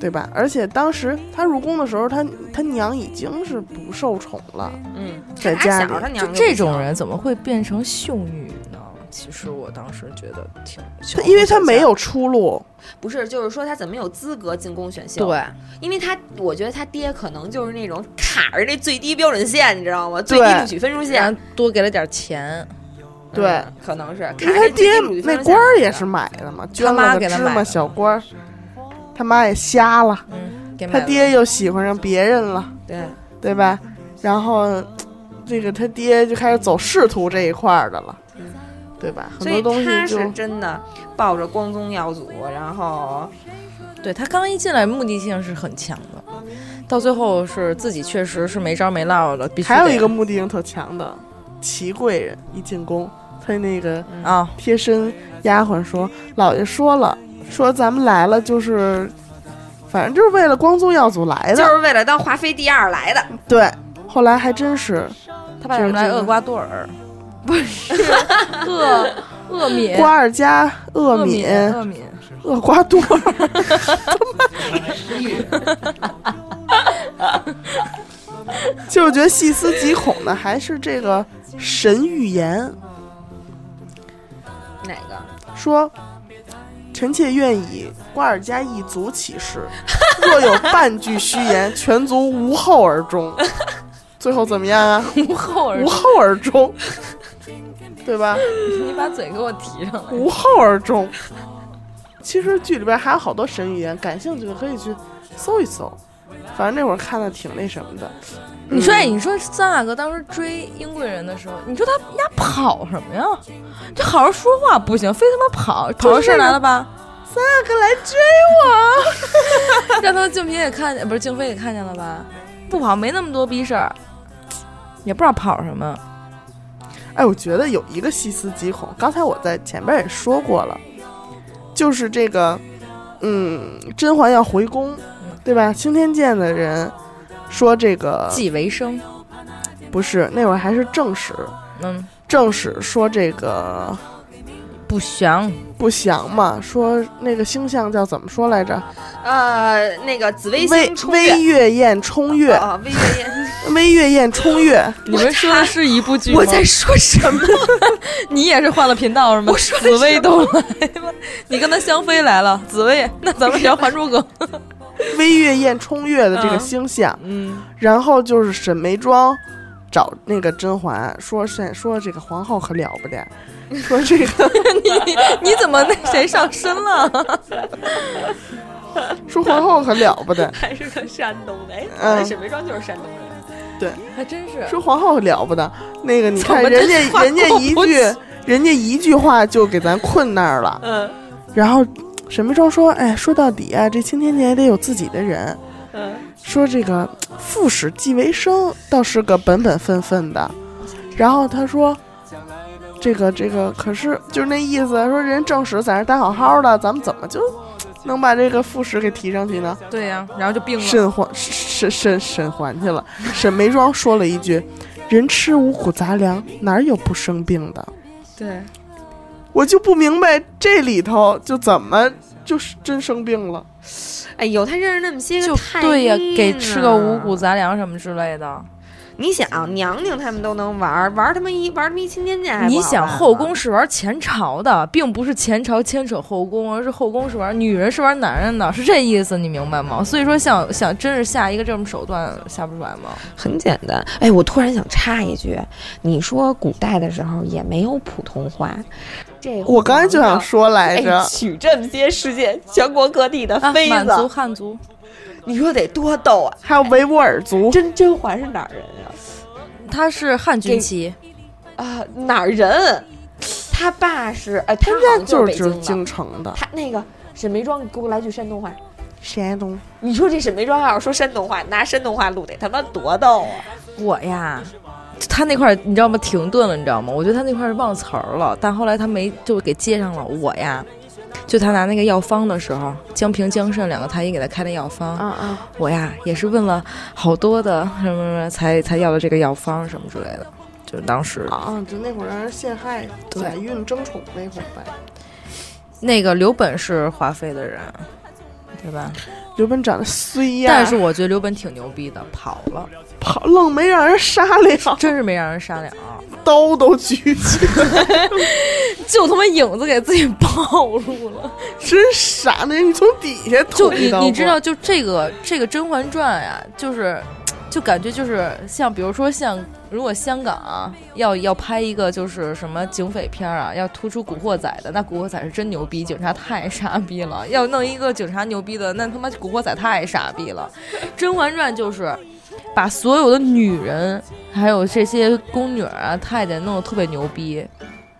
对吧？而且当时他入宫的时候，他他娘已经是不受宠了，嗯，在家里。他娘就这种人怎么会变成秀女呢？其实我当时觉得挺，他因为他没有出路，不是，就是说他怎么有资格进宫选秀？，对，因为他我觉得他爹可能就是那种卡着这最低标准线，你知道吗？最低录取分数线，多给了点钱，对。嗯可能是因为他爹那官儿也是买的嘛，捐妈了个芝麻小官儿，他妈也瞎了，嗯，他爹又喜欢上别人了，对，对吧？然后这个他爹就开始走仕途这一块儿的了，对吧？很多东他西就是真的抱着光宗耀祖，然后对他刚一进来目的性是很强的，到最后是自己确实是没招没落的，必须还有一个目的性特强的齐贵人一进宫，他那个啊，贴身丫鬟说：“老爷说了，说咱们来了就是，反正就是为了光宗耀祖来的。就是为了当华妃第二来的。对，后来还真是他把什么来厄瓜多尔，不是厄厄敏，瓜尔佳、厄厄敏、厄敏，厄瓜多尔，就我觉得细思极恐的还是这个神预言，哪个？说臣妾愿以瓜尔佳一族起誓，若有半句虚言，[laughs] 全族无后而终。最后怎么样啊？[laughs] 无后而无后而终，对吧？[laughs] 你把嘴给我提上来。无后而终。其实剧里边还有好多神语言，感兴趣的可以去搜一搜。反正那会儿看的挺那什么的。你说，你说三阿哥当时追英贵人的时候，你说他丫跑什么呀？就好好说话不行，非他妈跑，跑出事儿来了吧？三阿哥来追我，[laughs] 让他们静嫔也看见，不是静妃也看见了吧？不跑没那么多逼事儿，也不知道跑什么。哎，我觉得有一个细思极恐，刚才我在前边也说过了，就是这个，嗯，甄嬛要回宫，对吧？青天剑的人说这个继为生，不是那会儿还是正史，嗯，正史说这个不祥，不祥嘛，说那个星象叫怎么说来着？呃，那个紫微微星冲月微月宴冲月，啊，微月宴。微月宴冲月，你们说的是一部剧吗？我在说什么？[laughs] 你也是换了频道是吗？我说的紫薇都来了，你跟他香妃来了，紫薇，那咱们聊《还珠格格》。[laughs] 微月宴冲月的这个嗯。星象，嗯，然后就是沈眉庄找那个甄嬛说是说这个皇后可了不得，[laughs] 说这个 [laughs] 你你怎么那谁上身了？说皇后可了不得，还是个山东的，哎，嗯。沈眉庄就是山东人。还真是。说皇后可了不得。那个你看人家人家一句人家一句话就给咱困那儿了，嗯。然后沈眉庄说，哎，说到底啊，这青天界也得有自己的人。嗯，说这个副使季为生倒是个本本分分的，然后他说，这个这个可是就是那意思，说人正使在那待好好的，咱们怎么就能把这个副使给提上去呢？对呀、然后就病了。沈环沈沈沈环去了，沈眉庄说了一句：“人吃五谷杂粮，哪儿有不生病的对，？”我就不明白这里头就怎么就是真生病了。哎呦，他认识那么些个对呀、医给吃个五谷。杂粮什么之类的。你想，娘娘他们都能玩儿，玩儿他妈一玩儿他妈一青天剑还不你想，后宫是玩前朝的，并不是前朝牵扯后宫，而是后宫是玩女人是玩男人的，是这意思，你明白吗？所以说想想真是下一个这种手段下不出来吗？很简单。哎，我突然想插一句，你说古代的时候也没有普通话，这我刚才就想说来哎着，取这么些世界全国各地的啊，妃子，满族、汉族，你说得多逗啊！还有维吾尔族，甄甄嬛是哪儿人啊？他是汉军旗，啊，哪儿人？他爸是，哎，他他好像家就是京城的他那个沈眉庄，你给我来句山东话。山东。你说这沈眉庄要是说山东话，拿山东话录得他妈多逗啊！我呀。他那块儿你知道吗？停顿了，你知道吗？我觉得他那块儿忘词儿了，但后来他没就给接上了。我呀，就他拿那个药方的时候，江平、江慎两个太医给他开的药方，啊啊！我呀也是问了好多的什么什么，才才要的这个药方什么之类的。就当时啊，就那会儿让人陷害、对假孕争宠那会儿呗。那个刘本是华妃的人，对吧？刘本长得衰呀，但是我觉得刘本挺牛逼的，跑了，跑愣没让人杀了，[laughs] 真是没让人杀了，刀都举起来，[laughs] 就他妈影子给自己暴露了，[laughs] 真傻！那你从底下就你你知道，就这个这个《甄嬛传》呀，就是就感觉就是像比如说像如果香港啊要要拍一个就是什么警匪片啊，要突出古惑仔的，那古惑仔是真牛逼，警察太傻逼了；要弄一个警察牛逼的，那他妈古惑仔太傻逼了。《甄嬛传》就是。把所有的女人，还有这些宫女啊、太监弄得特别牛逼，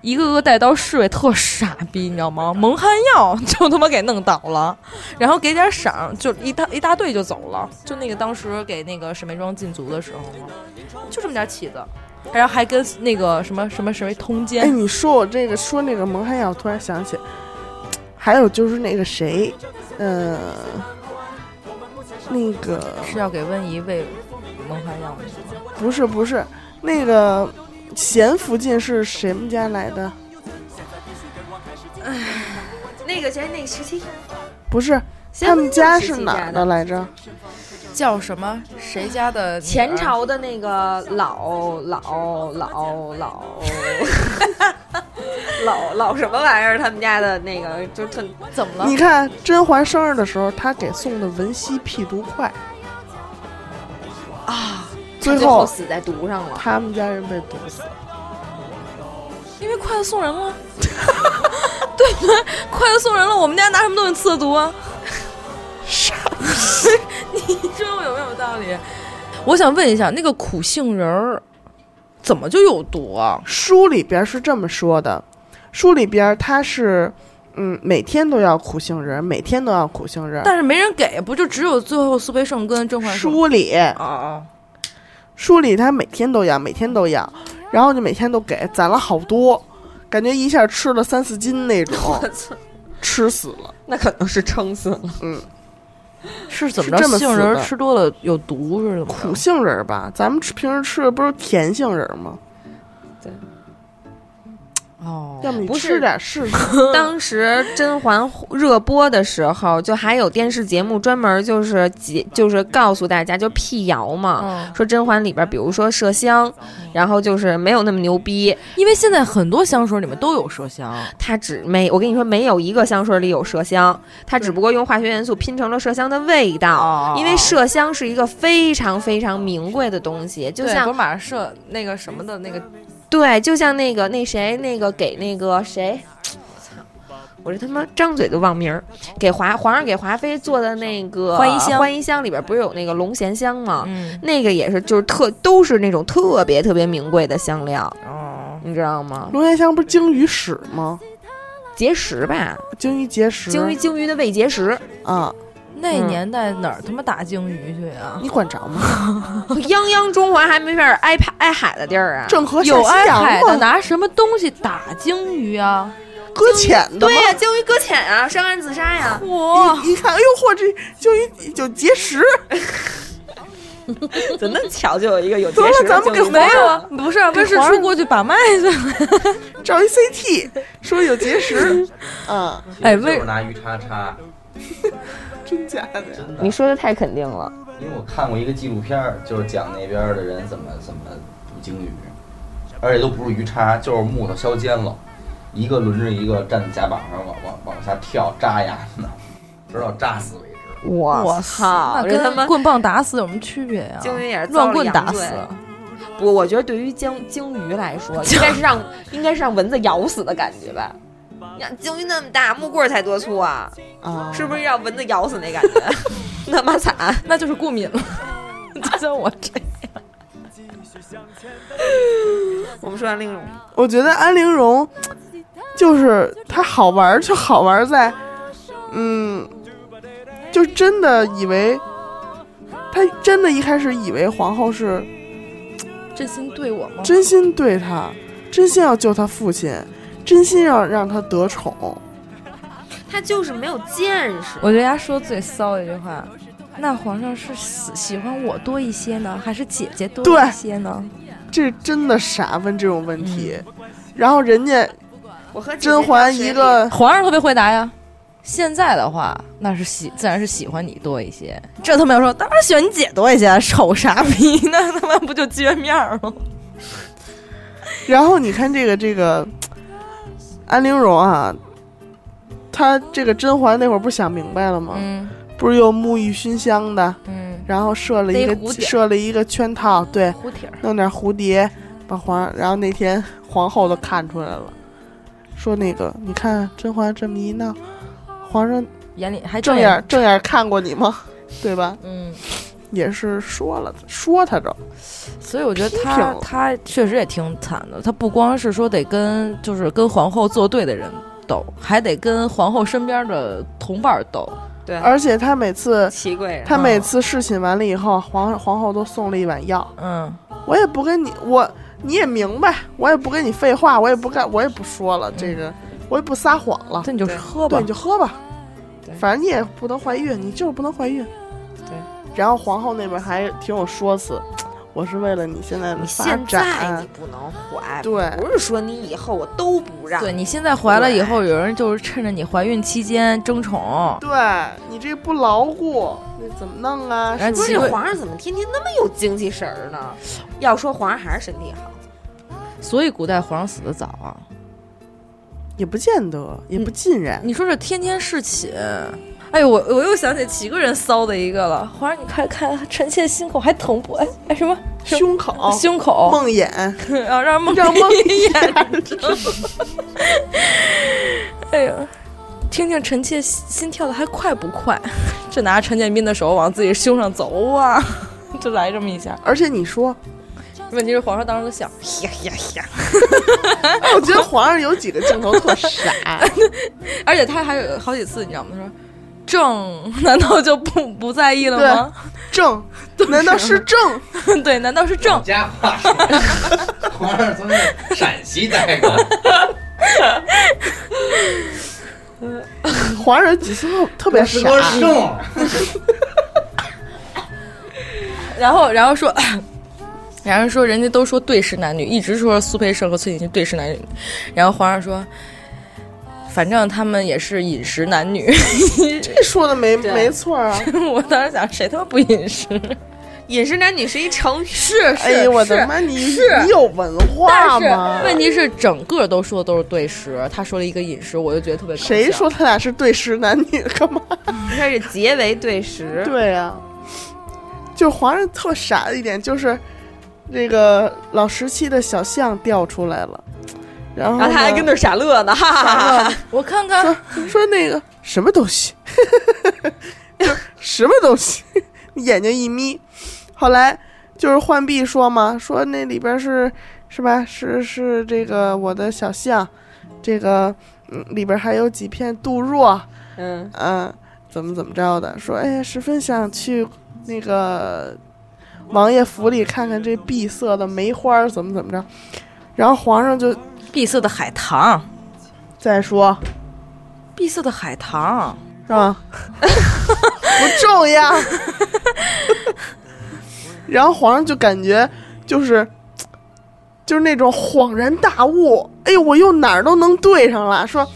一个个带刀侍卫特傻逼，你知道吗？蒙汗药 [laughs] 就他妈给弄倒了，然后给点赏，就一大一大队就走了。就那个当时给那个沈眉庄禁足的时候嘛，就这么点起子，然后还跟那个什么什么谁通哎，奸。你说我这个说那个蒙汗药，突然想起，还有就是那个谁，呃、那个是要给温宜喂蒙汗药那个吗？不是不是那个咸福晋是谁们家来的？哎那个谁，那个十七，不是，他们家是哪儿的来着？叫什么？谁家的前朝的那个老老老老老老什么玩意儿？他们家的那个就特怎么了你？看甄嬛生日的时候，他给送的文熙屁毒块啊，最最后后死在毒上了。他们家人被毒死了。因为筷子送人了，[laughs] 对不对？筷子送人了，我们家拿什么东西刺毒啊？傻 [laughs] 你说我有没有道理？我想问一下，那个苦杏仁儿怎么就有毒啊？书里边是这么说的，书里边它是，嗯，每天都要苦杏仁，每天都要苦杏仁。但是没人给，不就只有最后苏培盛跟甄嬛说书里啊啊，书里他每天都要，每天都要，然后就每天都给，攒了好多，感觉一下吃了三四斤那种，[laughs] 吃死了。那可能是撑死了。嗯，是怎么着？这杏仁儿吃多了有毒是怎么苦？杏仁吧，咱们吃平时吃的不是甜杏仁吗？哦，要么你不是吃点试试。[laughs] 当时甄嬛热播的时候，就还有电视节目专门就是解，就是告诉大家就辟谣嘛。嗯，说甄嬛里边，比如说麝香，然后就是没有那么牛逼，因为现在很多香水里面都有麝香，它只没我跟你说，没有一个香水里有麝香，它只不过用化学元素拼成了麝香的味道。哦因为麝香是一个非常非常名贵的东西，就像对不是马上射那个什么的那个对，就像那个那谁那个给那个谁，操，我这他妈张嘴就忘名儿，给华皇上给华妃做的那个欢宜香欢宜香里边不是有那个龙涎香吗？嗯那个也是就是特都是那种特别特别名贵的香料，哦，你知道吗？龙涎香不是鲸鱼屎吗？结石吧，鲸鱼结石。鲸鱼鲸鱼的胃结石，啊，那嗯年代哪儿他妈打鲸鱼去啊？你管着吗？[laughs] 泱泱中华还没法挨海挨海的地儿啊！郑和下有挨海的吗？拿什么东西打鲸鱼啊？搁浅的对？呀、鲸鱼搁浅啊，上岸自杀呀。嚯，一看，哎呦嚯，这鲸鱼有结石，[laughs] 怎么那么巧就有一个有结得了石的咱们给鲸鱼没有不是啊，温世皇上初过去把脉去了。[laughs] 照一 CT 说有结石，嗯，哎其实就是为拿鱼叉叉，真假的呀？真的。你说的太肯定了。因为我看过一个纪录片儿，就是讲那边儿的人怎么怎么捕鲸鱼，而且都不是鱼叉，就是木头削尖了，一个轮着一个站在甲板上往往往下跳扎牙呢，直到扎死为止。我操！那这他妈跟棍棒打死有什么区别呀？鲸鱼也是乱棍打死不，我觉得对于鲸鲸鱼来说，[laughs] 应该是让应该是让蚊子咬死的感觉吧。你看鲸鱼那么大，木棍儿才多粗啊，啊，是不是让蚊子咬死那感觉？[laughs] 那么惨。[laughs] 那就是过敏了。[laughs] 就像我这样，我们说安陵容，我觉得安陵容就是她好玩儿，就好玩儿在，嗯，就真的以为，她真的一开始以为皇后是真心对我吗？真心对她，真心要救她父亲，真心让让他得宠。[laughs] 他就是没有见识。我觉得他说最骚的一句话，那皇上是喜喜欢我多一些呢，还是姐姐多一些呢？这真的傻问这种问题，然后人家我和甄嬛一个皇上特别会答呀，现在的话，那是喜自然是喜欢你多一些。这他妈要说，当然喜欢你姐多一些，丑傻逼，那他妈不就撅面儿吗？然后你看这个这个安陵容啊，她这个甄嬛那会儿不想明白了吗？嗯不是又沐浴熏香的，嗯，然后设了一个设了一个圈套，对，蝴蝶儿，弄点蝴蝶，把皇，然后那天皇后都看出来了，说那个你看甄嬛这么一闹，皇上眼里还正眼正眼看过你吗？对吧？嗯，也是说了，说他着，所以我觉得批他他确实也挺惨的。他不光是说得跟就是跟皇后作对的人斗，还得跟皇后身边的同伴斗。对，而且他每次祺贵人，他每次侍寝完了以后，皇皇后都送了一碗药，嗯，我也不跟你我你也明白，我也不跟你废话，我也不干，我也不说了，这个我也不撒谎了，那你就对。喝吧。对，你。就喝吧，反正你也不能怀孕，你就是不能怀孕。对。然后皇后那边还挺有说辞，我是为了你现在的现在展你，不能怀，对不是说你以后我都不让，对你现在怀了以后，有人就是趁着你怀孕期间争宠，对你这不牢固，那怎么弄啊？然后不是皇上怎么天天那么有精气神儿呢？要说皇上还是身体好，所以古代皇上死的早啊。也不见得，也不尽然。你说这天天侍寝，哎呦，我我又想起几个人骚的一个了。皇上，你快看臣妾心口还疼不？哎哎什么胸口、胸口？梦魇，[laughs] 啊让梦让梦魇 [laughs] 哎呀，听听臣妾心心跳的还快不快？这拿着陈建斌的手往自己胸上走啊，就 [laughs] 来这么一下。而且你说，问题是皇上当时就想，呀呀呀！哎，我觉得皇上有几个镜头特傻，而且他还有好几次，你知道吗？他说。正难道就不不在意了吗？正，难道是正？[laughs] 对，难道是正？家话说，皇上从陕西带过来，[laughs] 皇上几次特别傻。然后，然后说，[coughs] 然后说人家都说对视男女，一直说苏培盛和崔锦熙对视男女，然后皇上说，反正他们也是饮食男女。[laughs] 这说的没没错啊！[laughs] 我当时想，谁他妈不饮食？饮食男女是一成语，是哎呀，我的妈，你你有文化吗？问题是，整个都说的都是对食，他说了一个饮食，我就觉得特别谁说他俩是对食男女干嘛？它是结为对食。对啊、就皇上特傻的一点就是，那个老十七的小象掉出来了，然后他还跟那傻乐呢，哈哈哈哈！我看看，说那个什么东西，[laughs] 就什么东西，眼睛一眯。后来就是浣碧说嘛，说那里边是是吧？是是这个我的小象，这个嗯里边还有几片杜若，嗯，嗯，怎么怎么着的？说哎呀，十分想去那个王爷府里看看这碧色的梅花儿怎么怎么着。然后皇上就碧色的海棠，再说碧色的海棠，是吧？[laughs] 不重要。[laughs] 然后皇上就感觉就是就是那种恍然大悟，哎呦，我又哪儿都能对上了。说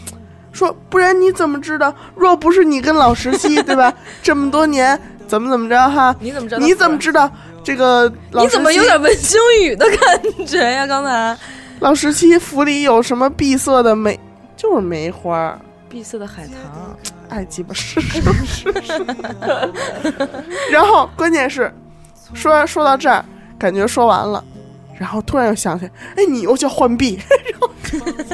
说，不然你怎么知道？若不是你跟老十七，对吧？[laughs] 这么多年怎么怎么着哈？你怎么知道？你怎么知道这个老你怎么有点文星宇的感觉呀？刚才老十七府里有什么闭塞的梅？就是梅花儿。碧色的海棠，爱鸡巴是是是是。[laughs] 然后关键是，说说到这儿，感觉说完了，然后突然又想起来，哎，你又叫浣碧，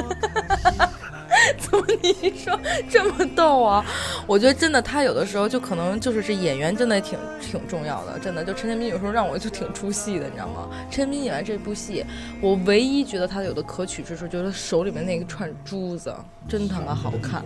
[laughs] [laughs] 怎么你一说这么逗啊？我觉得真的，他有的时候就可能就是这演员真的挺挺重要的，真的。就陈建斌有时候让我就挺出戏的，你知道吗？陈建斌演完这部戏，我唯一觉得他有的可取之处，就是手里面那一串珠子，真他妈好看，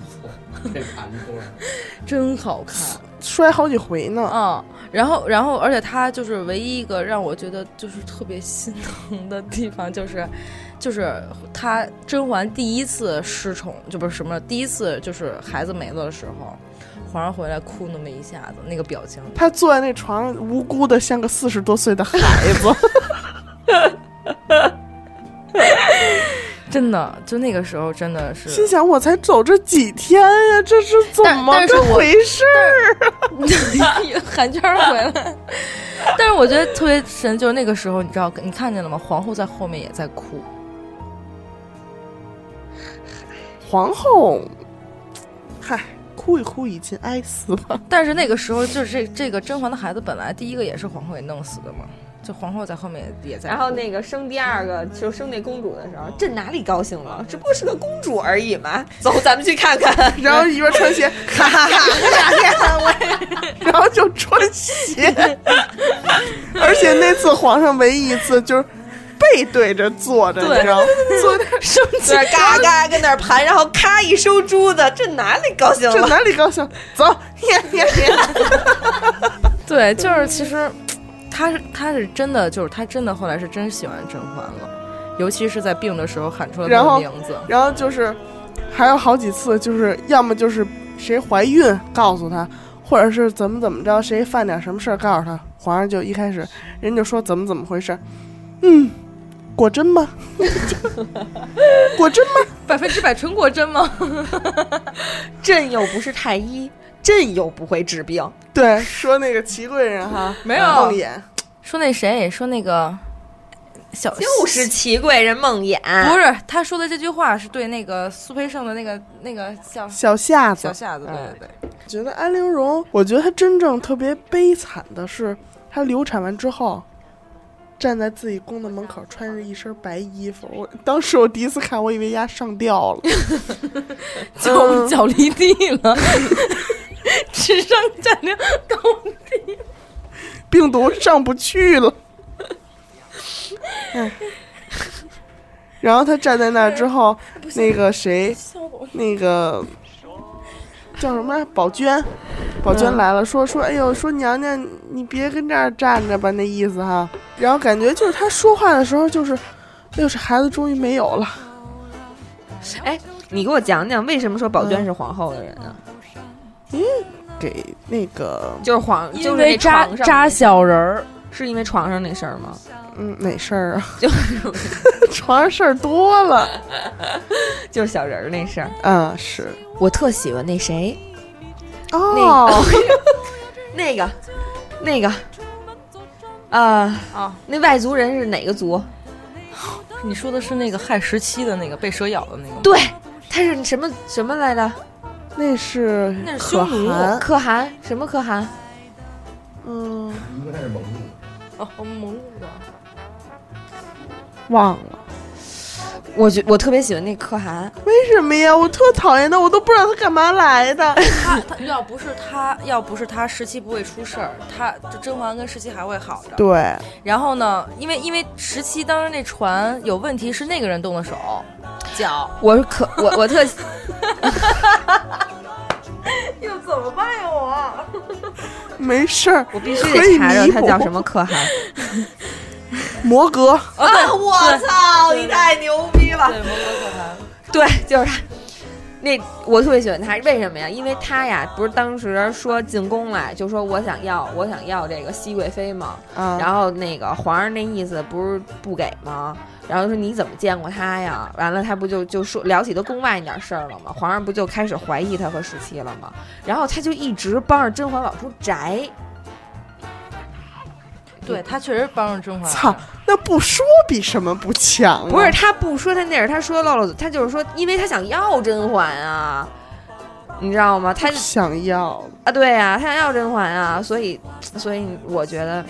[laughs] [laughs] 真好看。摔好几回呢。嗯，然后，然后，而且他就是唯一一个让我觉得就是特别心疼的地方，就是，[laughs] 就是他甄嬛第一次失宠，就不是什么，第一次就是孩子没了的时候，皇上回来哭那么一下子，那个表情，他坐在那床上，无辜的像个四十多岁的孩子。[laughs] 真的，就那个时候真的是，心想我才走这几天呀，这是怎么回事？韩圈 [laughs] 儿回来。但是我觉得特别神，就是那个时候，你知道，你看见了吗？皇后在后面也在哭。皇后，嗨，哭一哭已经哀死了。但是那个时候，就是这这个甄嬛的孩子，本来第一个也是皇后给弄死的嘛，就皇后在后面也也在。然后那个生第二个就生那公主的时候，朕哪里高兴了？只不过是个公主而已嘛。走，咱们去看看。然后一边穿鞋，哈哈哈，我，然后就穿鞋，而且那次皇上唯一一次就是背对着坐着，你知道吗？坐那 [laughs] 生气在那儿嘎嘎跟那儿盘，然后咔一收珠子，这哪里高兴了这了？哪里高兴？走，耶耶耶！[laughs] 对，就是其实他是他是真的，就是他真的后来是真喜欢甄嬛了，尤其是在病的时候喊出了他的名字。然后就是还有好几次，就是要么就是谁怀孕告诉他，或者是怎么怎么着，谁犯点什么事儿告诉他，皇上就一开始人就说怎么怎么回事，嗯，果真吗？[laughs] 果真吗？百分之百纯果真吗？[laughs] 朕又不是太医，朕又不会治病。对，说那个祺贵人哈，没有梦魇，说那谁说那个小就是祺贵人梦魇，不是他说的这句话是对那个苏培盛的那个那个小小夏子小。夏子，对哎对对，觉得安陵容，我觉得她真正特别悲惨的是，她流产完之后，站在自己宫的门口，穿着一身白衣服。我当时我第一次看，我以为丫上吊了。脚嗯 [laughs] 脚离地了，智商占领高地。病毒上不去了。哎，然后他站在那儿之后，那个谁，那个叫什么宝娟，宝娟来了，说说，哎呦，说娘娘你别跟这儿站着吧，那意思哈。然后感觉就是他说话的时候，就是，哎呦，这孩子终于没有了。哎，你给我讲讲为什么说宝娟是皇后的人啊？给那个，就是皇，因就是那为扎扎小人儿，是因为床上那事儿吗？嗯，哪事儿啊？[laughs] 就是 [laughs] 床上事儿多了。[laughs] 就是小人儿那事儿。嗯，是。我特喜欢那谁，哦，那个，那个，啊啊，那外族人是哪个族？你说的是那个害十七的那个被蛇咬的那个吗？对，他是什么什么来着？那是那是可匈奴汗。可汗？什么可汗？嗯，一个那是蒙古，哦，蒙古的。忘了。我觉我特别喜欢那可汗，为什么呀？我特讨厌他，我都不知道他干嘛来的。[laughs] 他他要不是他，要不是他，十七不会出事儿，他这甄嬛跟十七还会好着。对，然后呢，因为因为十七当时那船有问题，是那个人动的手脚，我是可我我特 [laughs] 又怎么办呀我？没事儿，我必须得查着他叫什么可汗。[laughs] 摩格。啊，我操，你太牛逼了！对，摩格可汗。对，就是他。那我特别喜欢他，为什么呀？因为他呀，不是当时说进宫来，就说我想要，我想要这个熹贵妃嘛。啊，然后那个皇上那意思不是不给吗？然后说你怎么见过他呀？完了他不就就说聊起他宫外那点事儿了吗？皇上不就开始怀疑他和十七了吗？然后他就一直帮着甄嬛往出摘。对他确实帮着甄嬛。操，那不说比什么不强啊？不是他不说他那是他说漏了，他就是说，因为他想要甄嬛啊，你知道吗？他想要，啊，对呀、他想要甄嬛啊，所以所以我觉得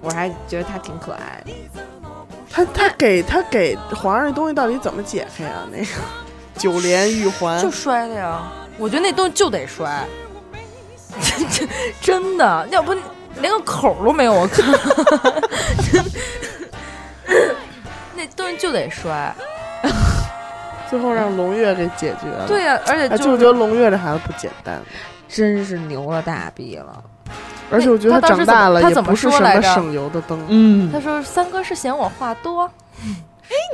我还觉得他挺可爱的。他他给他给皇上那东西到底怎么解开啊？那个 [laughs] 九连玉环就摔的呀，我觉得那东西就得摔，真 [laughs] 真真的，要不连个口儿都没有，我靠，[laughs] 那东西就得摔。[laughs] 最后让龙月给解决了。对呀、而且哎，就就是我觉得龙月这孩子不简单，真是牛了大逼了，而且我觉得他当时长大了也怎么他怎么不是什么说来着省油的灯。嗯他说三哥是嫌我话多，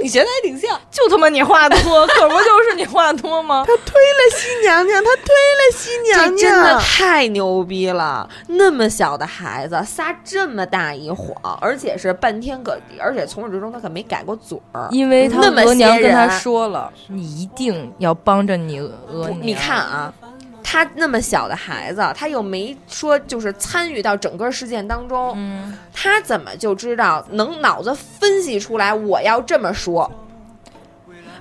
你学的还挺像。就他妈你话多，可不就是你话多吗？[laughs] 他推了新娘娘，他推了新娘娘真的。太牛逼了！那么小的孩子撒这么大一谎，而且是半天个，而且从始至终他可没改过嘴儿。因为他那么额娘些跟他人说了，你一定要帮着你额娘。你看啊，他那么小的孩子，他又没说就是参与到整个事件当中，嗯，他怎么就知道能脑子分析出来我要这么说？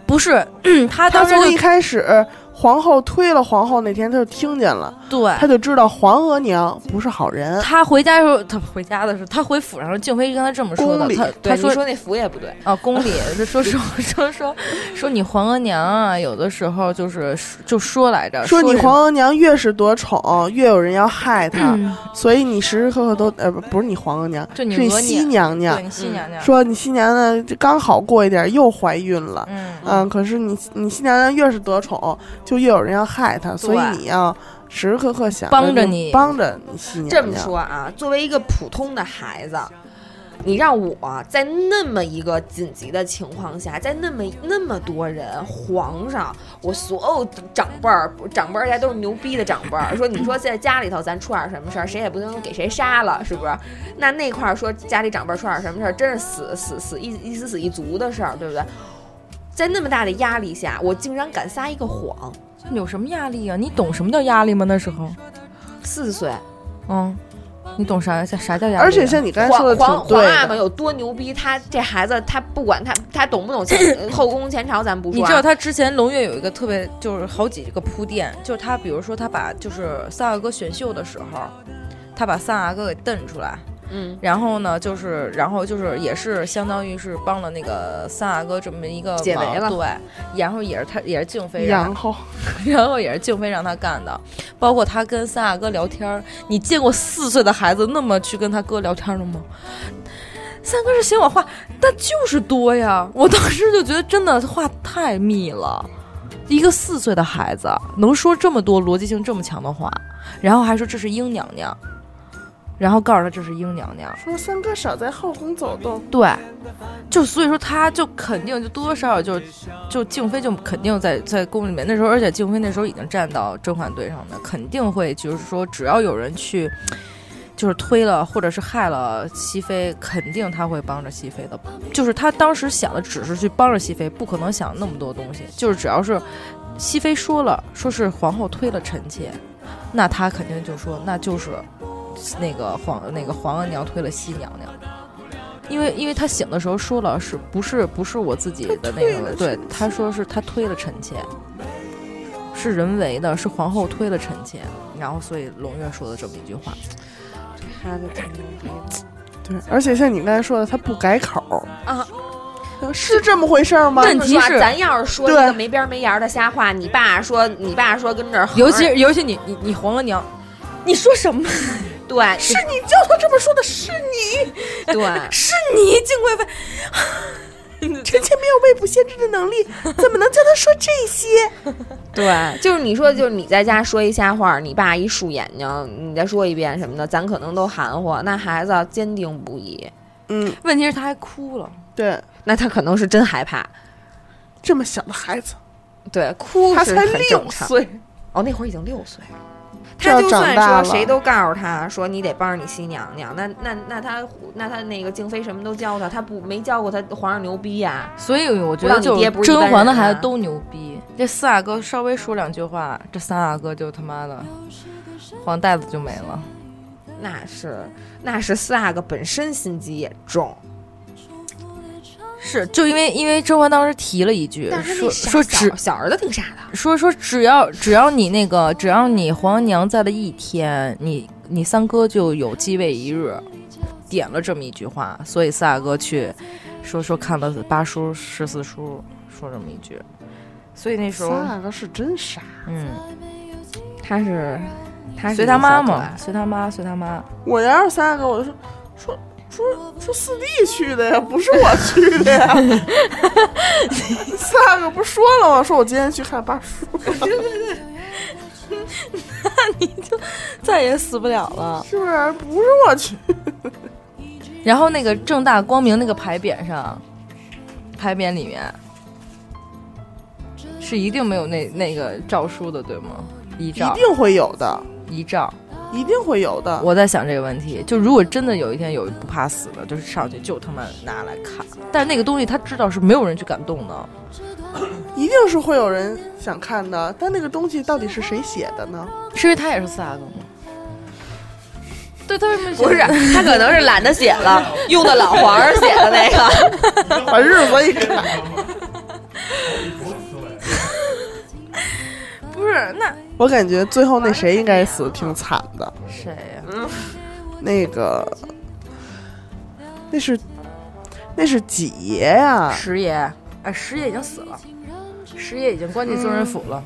不是，他他从一当时就开始皇后推了皇后那天，他就听见了，对他就知道皇额娘不是好人。他回家的时候，他回家的时候，他回府上时候，静妃跟他这么说的宫。里他，他说说那府也不对，啊，宫里就说 [laughs] 说说说说你皇额娘啊，有的时候就是就说来着，说你皇额娘越是得宠，越有人要害她，所以你时时刻刻都呃不不是你皇额娘，就你是你额西娘娘对。你新娘娘，说你新娘娘刚好过一点又怀孕了，嗯，嗯，可是你你新娘娘越是得宠，就越有人要害他，所以你要时时刻刻想就帮着你帮着你这么。说啊，作为一个普通的孩子，你让我在那么一个紧急的情况下，在那么那么多人，皇上，我所有长辈儿，长辈儿家都是牛逼的长辈儿，说你说在家里头咱出点什么事儿，谁也不能给谁杀了，是不是？那那块儿说家里长辈儿出点什么事儿，真是死死死一一死死一族的事儿，对不对？在那么大的压力下，我竟然敢撒一个谎，有什么压力啊？你懂什么叫压力吗？那时候，四岁，嗯，你懂啥啥叫压力啊？而且像你刚才说的皇皇阿玛有多牛逼，他这孩子他不管他他懂不懂前 [clears throat] 后宫前朝，咱不说、啊。你知道他之前龙月有一个特别，就是好几个铺垫，就是他比如说他把就是三阿哥选秀的时候，他把三阿哥给瞪出来，嗯，然后呢就是然后就是也是相当于是帮了那个三阿哥这么一个解围了。忙对，然后也是他也是静妃让然后？[laughs] 然后也是静妃让他干的，包括他跟三阿哥聊天，你见过四岁的孩子那么去跟他哥聊天的吗？三哥是嫌我话，但就是多呀！[laughs] 我当时就觉得真的话太密了，一个四岁的孩子能说这么多逻辑性这么强的话，然后还说这是英娘娘，然后告诉他这是英娘娘，说三哥少在后宫走动，对，就所以说他就肯定就多多少少就就静妃就肯定在在宫里面那时候，而且静妃那时候已经站到甄嬛队上的，肯定会就是说只要有人去就是推了或者是害了熹妃，肯定他会帮着熹妃的。就是他当时想的只是去帮着熹妃，不可能想那么多东西。就是只要是熹妃说了说是皇后推了臣妾，那他肯定就说那就是那个皇那个皇额娘推了熹娘娘。因为因为他醒的时候说了是不是不是我自己的那个，对臣，他说是他推了臣妾，是人为的，是皇后推了臣妾，然后所以胧月说的这么一句话，孩子挺牛逼的对，而且像你刚才说的，他不改口啊。是这么回事儿吗？问题是咱要是说一个没边儿没沿儿的瞎话，你爸说你爸说跟这儿，尤其尤其你你你皇额娘，你说什么？对是你叫他这么说的，是你，[laughs] 对，是你金贵妃，臣妾没有未卜先知的能力，怎么能叫他说这些？对，就是你说，就是你在家说一瞎话，你爸一竖眼睛，你再说一遍什么的，咱可能都含糊。那孩子坚定不移，嗯，问题是他还哭了，对，那他可能是真害怕。这么小的孩子，对，哭他才六。岁，哦，那会儿已经六岁了。这就算长大了。说谁都告诉他说你得帮着你新娘娘，那那那他那他那个静妃什么都教他，他不没教过他皇上牛逼呀、所以我觉不知道你得就是甄嬛的孩子都牛逼，这四阿哥稍微说两句话，这三阿哥就他妈的黄袋子就没了。那是那是四阿哥本身心机也重，是，就因为因为甄嬛当时提了一句，说说只小小儿子挺傻的。说说只要只要你那个只要你皇额娘在的一天，你你三哥就有继位一日，点了这么一句话，所以四阿哥去说说看了八叔十四叔，说这么一句，所以那时候三阿哥是真傻。嗯，他是他是随他妈嘛，随他妈随他妈，我要是三阿哥，我就说说说说四弟去的呀，不是我去的呀。[laughs] 三个不是说了吗？说我今天去看八叔，[laughs] 对对对，[laughs] 那你就再也死不了了。是不是？不是我去，然后那个正大光明那个牌匾上，牌匾里面是一定没有那那个诏书的，对吗？遗诏一，定会有的，遗诏。一定会有的。我在想这个问题，就如果真的有一天有不怕死的，就是上去就他妈拿来看，但是那个东西他知道是没有人去敢动的，[coughs] 一定是会有人想看的，但那个东西到底是谁写的呢？是因为他也是四阿哥吗？对，他为什么不是，他可能是懒得写了，[laughs] 用的老黄儿写的那个。把日子一看，[laughs] [laughs] 不是那我感觉最后那谁应该死的挺惨的。谁呀、那个，那是那是几爷呀？十爷，哎，十爷已经死了，十爷已经关进宗人府了。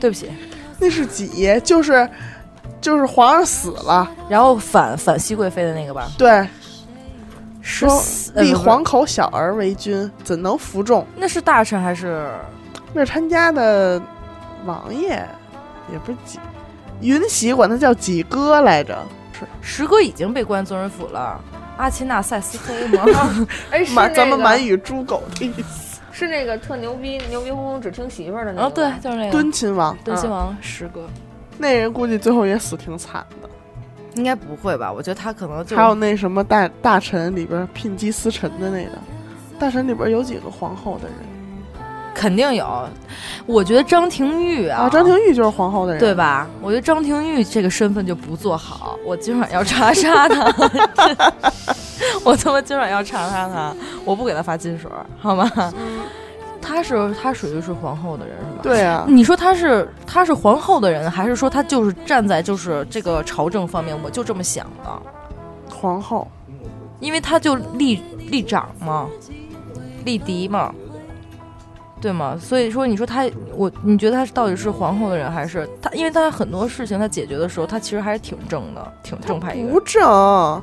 对不起，那是几爷？就是就是皇上死了，然后反反熹贵妃的那个吧，对，是说立死呃不是皇口小儿为君，怎能服众？那是大臣还是那是他家的王爷，也不是几云喜管他叫几哥来着。是石哥已经被关宗人府了？阿奇纳塞斯黑 [laughs] 吗？[laughs] 哎，是满咱们满语猪狗的意思。是那个特牛逼、牛逼哄哄只听媳妇儿的那个。哦，对，，就是那个敦亲王敦亲王石哥，那人估计最后也死挺惨的。应该不会吧？我觉得他可能就还有那什么大大臣里边聘姬司臣的那个，大臣里边有几个皇后的人肯定有。我觉得张廷玉啊，啊？张廷玉就是皇后的人，对？吧？我觉得张廷玉这个身份就不做好，我今晚要查杀他，[laughs] 我他妈今晚要查杀他，我不给他发金水，好吗？他是他属于是皇后的人是吧？。对啊，你说他是他是皇后的人，还是说他就是站在就是这个朝政方面，我就这么想的，皇后因为他就立立长嘛，立嫡嘛，对吗？所以说，你说他，我你觉得他到底是皇后的人，还是他？因为他很多事情他解决的时候，他其实还是挺正的，挺正派一个人不。正。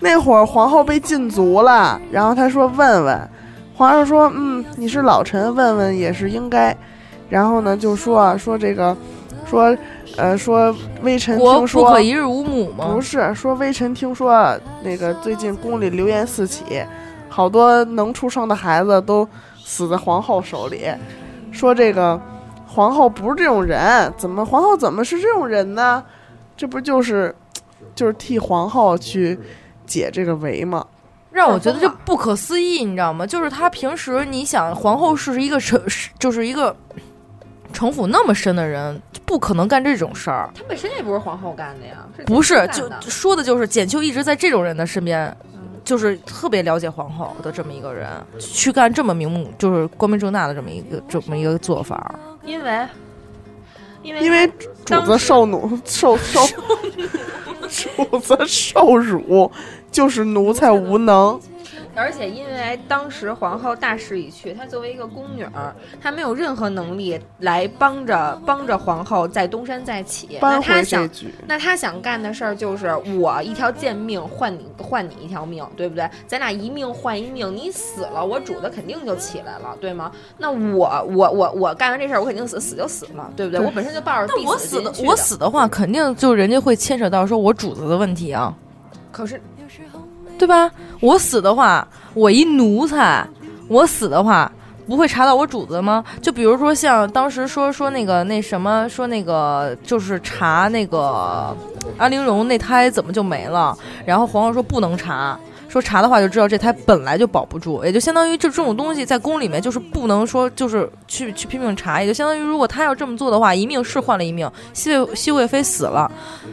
那会儿皇后被禁足了，然后他说问问，皇上说嗯你是老臣，问问也是应该。然后呢就说啊说这个说呃说微臣听说不可一日无母吗不？是说微臣听说那个最近宫里流言四起，好多能出生的孩子都死在皇后手里。说这个皇后不是这种人，怎么皇后怎么是这种人呢？这不就是就是替皇后去解这个围吗？让我觉得这不可思议，你知道吗？就是他平时你想，皇后是一个城，是就是一个城府那么深的人，不可能干这种事儿。他本身也不是皇后干的呀，不是，就说的就是简秋一直在这种人的身边，就是特别了解皇后的这么一个人，去干这么明目，就是光明正大的这么一个这么一个做法。因为因为因为主子受奴受受 [laughs] 主子受辱，就是奴才无能。而且因为当时皇后大势已去，她作为一个宫女儿，她没有任何能力来帮着帮着皇后再东山再起。那她想，那她想干的事儿就是我一条贱命换你换你一条命，对不对？咱俩一命换一命，你死了，我主子肯定就起来了，对吗？那我我我我干完这事儿，我肯定死，死就死了，对不对？对我本身就抱着必但我死的心，去死的我死的话，肯定就人家会牵扯到说我主子的问题啊，可是对吧？我死的话，我一奴才，我死的话。不会查到我主子吗？就比如说像当时说说那个那什么说那个就是查那个安陵容那胎怎么就没了，然后皇上说不能查，说查的话就知道这胎本来就保不住，也就相当于这这种东西在宫里面就是不能说就是去去拼命查，也就相当于如果他要这么做的话，一命是换了一命，熹贵熹贵妃死了，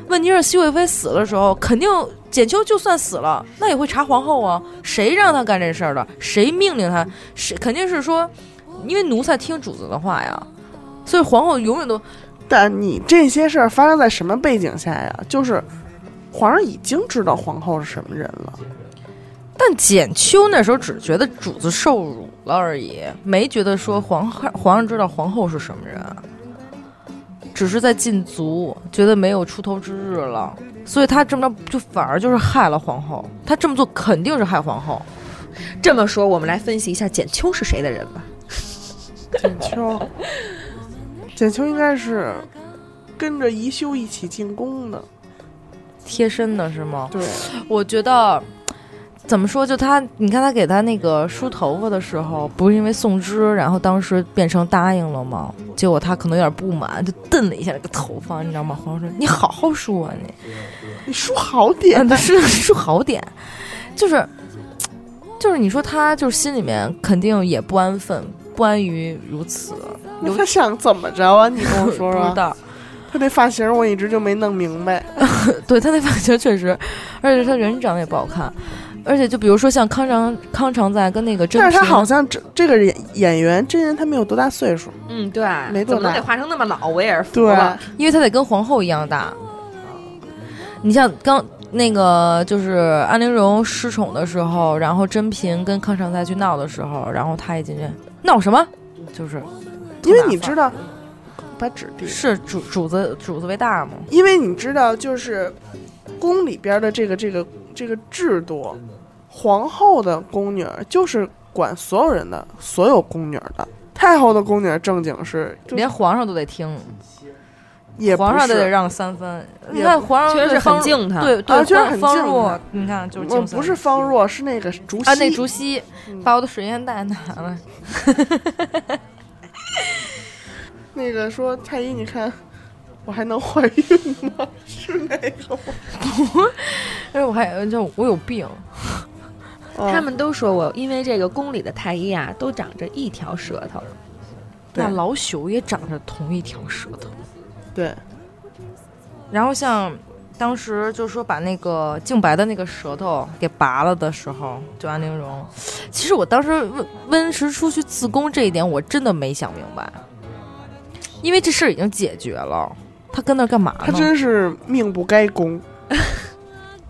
问题是熹贵妃死的时候，肯定简秋就算死了，那也会查皇后啊，谁让他干这事儿的？谁命令他？谁肯定是说，因为奴才听主子的话呀，所以皇后永远都但你这些事儿发生在什么背景下呀？就是皇上已经知道皇后是什么人了，但简秋那时候只觉得主子受辱了而已，没觉得说皇皇上知道皇后是什么人，只是在禁足，觉得没有出头之日了，所以他这么着就反而就是害了皇后。他这么做肯定是害皇后。这么说，我们来分析一下简秋是谁的人吧。[laughs] 简秋，[laughs] 简秋应该是跟着宜修一起进宫的。贴身的是吗？对，我觉得怎么说？就他，你看他给他那个梳头发的时候，不是因为宋芝，然后当时变成答应了吗？结果他可能有点不满，就瞪了一下那个头发，你知道吗？皇上说：“你好好梳啊，你。[laughs] ”你梳好点嗯，是梳好点，就是就是你说他就是心里面肯定也不安分，不安于如此，那他想怎么着啊？你跟我说说。不知道。他那发型我一直就没弄明白。[laughs] 对他那发型确实，而且他人长得也不好看，而且就比如说像康常康常在跟那个甄平，但是他好像这这个演演员真人他没有多大岁数，嗯，对，没多大怎么能得画成那么老？我也是服对了。因为他得跟皇后一样大。你像刚那个就是安陵容失宠的时候，然后甄嫔跟康常在去闹的时候，然后他一进去闹什么，就是因为你知道，把纸递。是主主子主子为大嘛。因为你知道，就是宫里边的这个这个这个制度，皇后的宫女儿就是管所有人的，所有宫女儿的。太后的宫女儿正经是，就连皇上都得听，也皇上都得让三分。你看皇上确实是对方很敬他对对，啊确实方方很敬若，你看就是我不是方若，是那个竹溪。啊，那竹溪嗯把我的水烟袋拿了。[laughs] 那个说太医，你看我还能怀孕吗？[laughs] 是那个吗？但是我还就我有病，哦他们都说我因为这个宫里的太医啊，都长着一条舌头。那老朽也长着同一条舌头。对，然后像当时就说把那个净白的那个舌头给拔了的时候，就安陵容，其实我当时温温实初去自宫这一点，我真的没想明白，因为这事儿已经解决了，他跟那儿干嘛呢？他真是命不该宫。[laughs]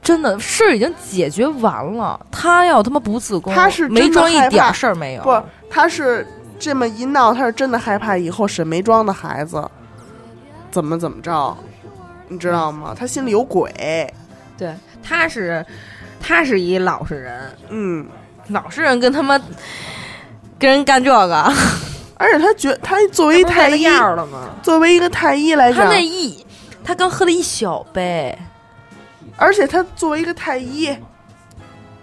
真的事儿已经解决完了，他要他妈不自宫，他是真的没装一点儿事儿没有。不，他是这么一闹，他是真的害怕以后沈眉庄的孩子怎么怎么着，你知道吗？他心里有鬼。对，他是他是一老实人，嗯，老实人跟他妈跟人干这个，[laughs] 而且他觉他作为太医，了吗？作为一个太医来讲他那，一他刚喝了一小杯，而且他作为一个太医，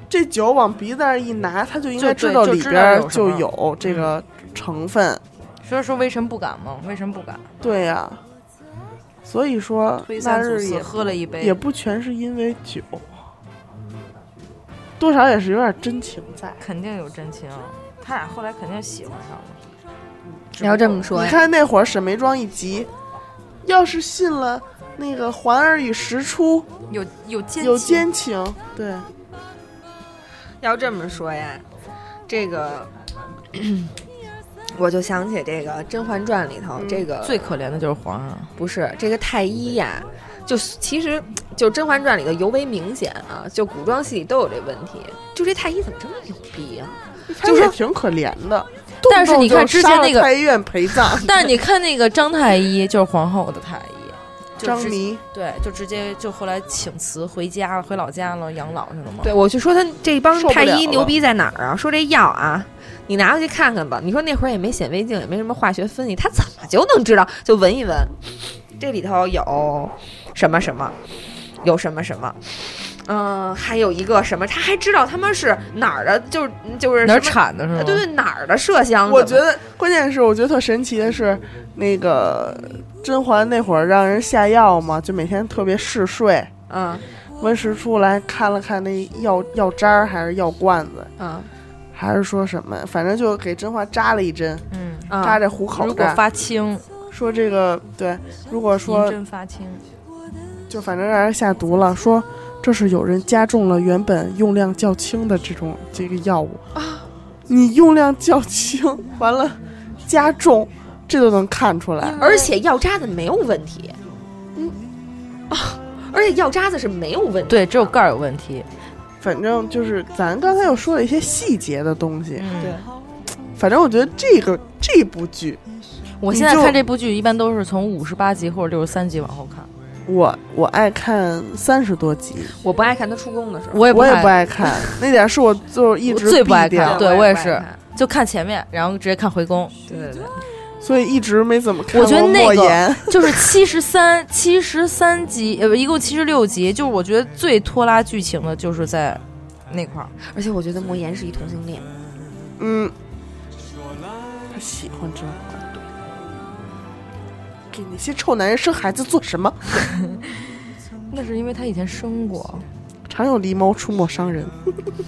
这酒往鼻子上一拿，他就应该知道里边就有这个成分。所以说微臣不敢嘛，微臣不敢。对呀、所以说那日也喝了一杯，也不全是因为酒，多少也是有点真情在。肯定有真情。他俩后来肯定喜欢上了。你要这么说你，看那会儿沈眉庄一急，要是信了那个环儿与石出有有奸有情奸情，对，要这么说呀，这个 [clears throat] 我就想起这个《甄嬛传》里头、嗯这个最可怜的就是皇上。不是这个太医呀，就其实就《甄嬛传》里头尤为明显啊，就古装戏里都有这问题。就这太医怎么这么牛逼啊？就是挺可怜的。但是你看之前那个太医院陪葬，[laughs] 但是你看那个张太医，就是皇后的太医，张迷，对，就直接就后来请辞回家了，回老家了，养老去了嘛。对，我就说他这帮太医牛逼在哪儿啊？说这药啊，你拿回去看看吧。你说那会儿也没显微镜，也没什么化学分析，他怎么就能知道？就闻一闻，这里头有什么什么，有什么什么。嗯、还有一个什么，他还知道他们是哪儿的，就是就是哪儿产的是吗？呃对对，哪儿的麝香？我觉得关键是我觉得特神奇的是，那个甄嬛那会儿让人下药嘛，就每天特别嗜睡。嗯温实初来看了看那药药渣儿还是药罐子，嗯还是说什么，反正就给甄嬛扎了一针，嗯，嗯，扎这虎口如果，发青，说这个对，如果说针发青，就反正让人下毒了，说这是有人加重了原本用量较轻的这种这个药物啊，你用量较轻，完了加重，这都能看出来。而且药渣子没有问题。嗯啊，而且药渣子是没有问题。对，只有盖儿有问题。反正就是咱刚才又说了一些细节的东西，嗯，对反正我觉得这个这部剧，我现在看这部剧一般都是从五十八集或者六十三集往后看。我我爱看三十多集，我不爱看他出宫的时候，我也我也不爱，看，[laughs] 那点是我就一直最不爱看对我我也是就看前面，然后直接看回宫。对对对，所以一直没怎么看我觉得那个。[laughs] 就是七十三、七十三集，呃，不，一共七十六集。就是我觉得最拖拉剧情的，就是在那块儿。而且我觉得莫言是一同性恋，嗯，他喜欢甄嬛。给那些臭男人生孩子做什么？[laughs] 那是因为他以前生过。常有狸猫出没伤人。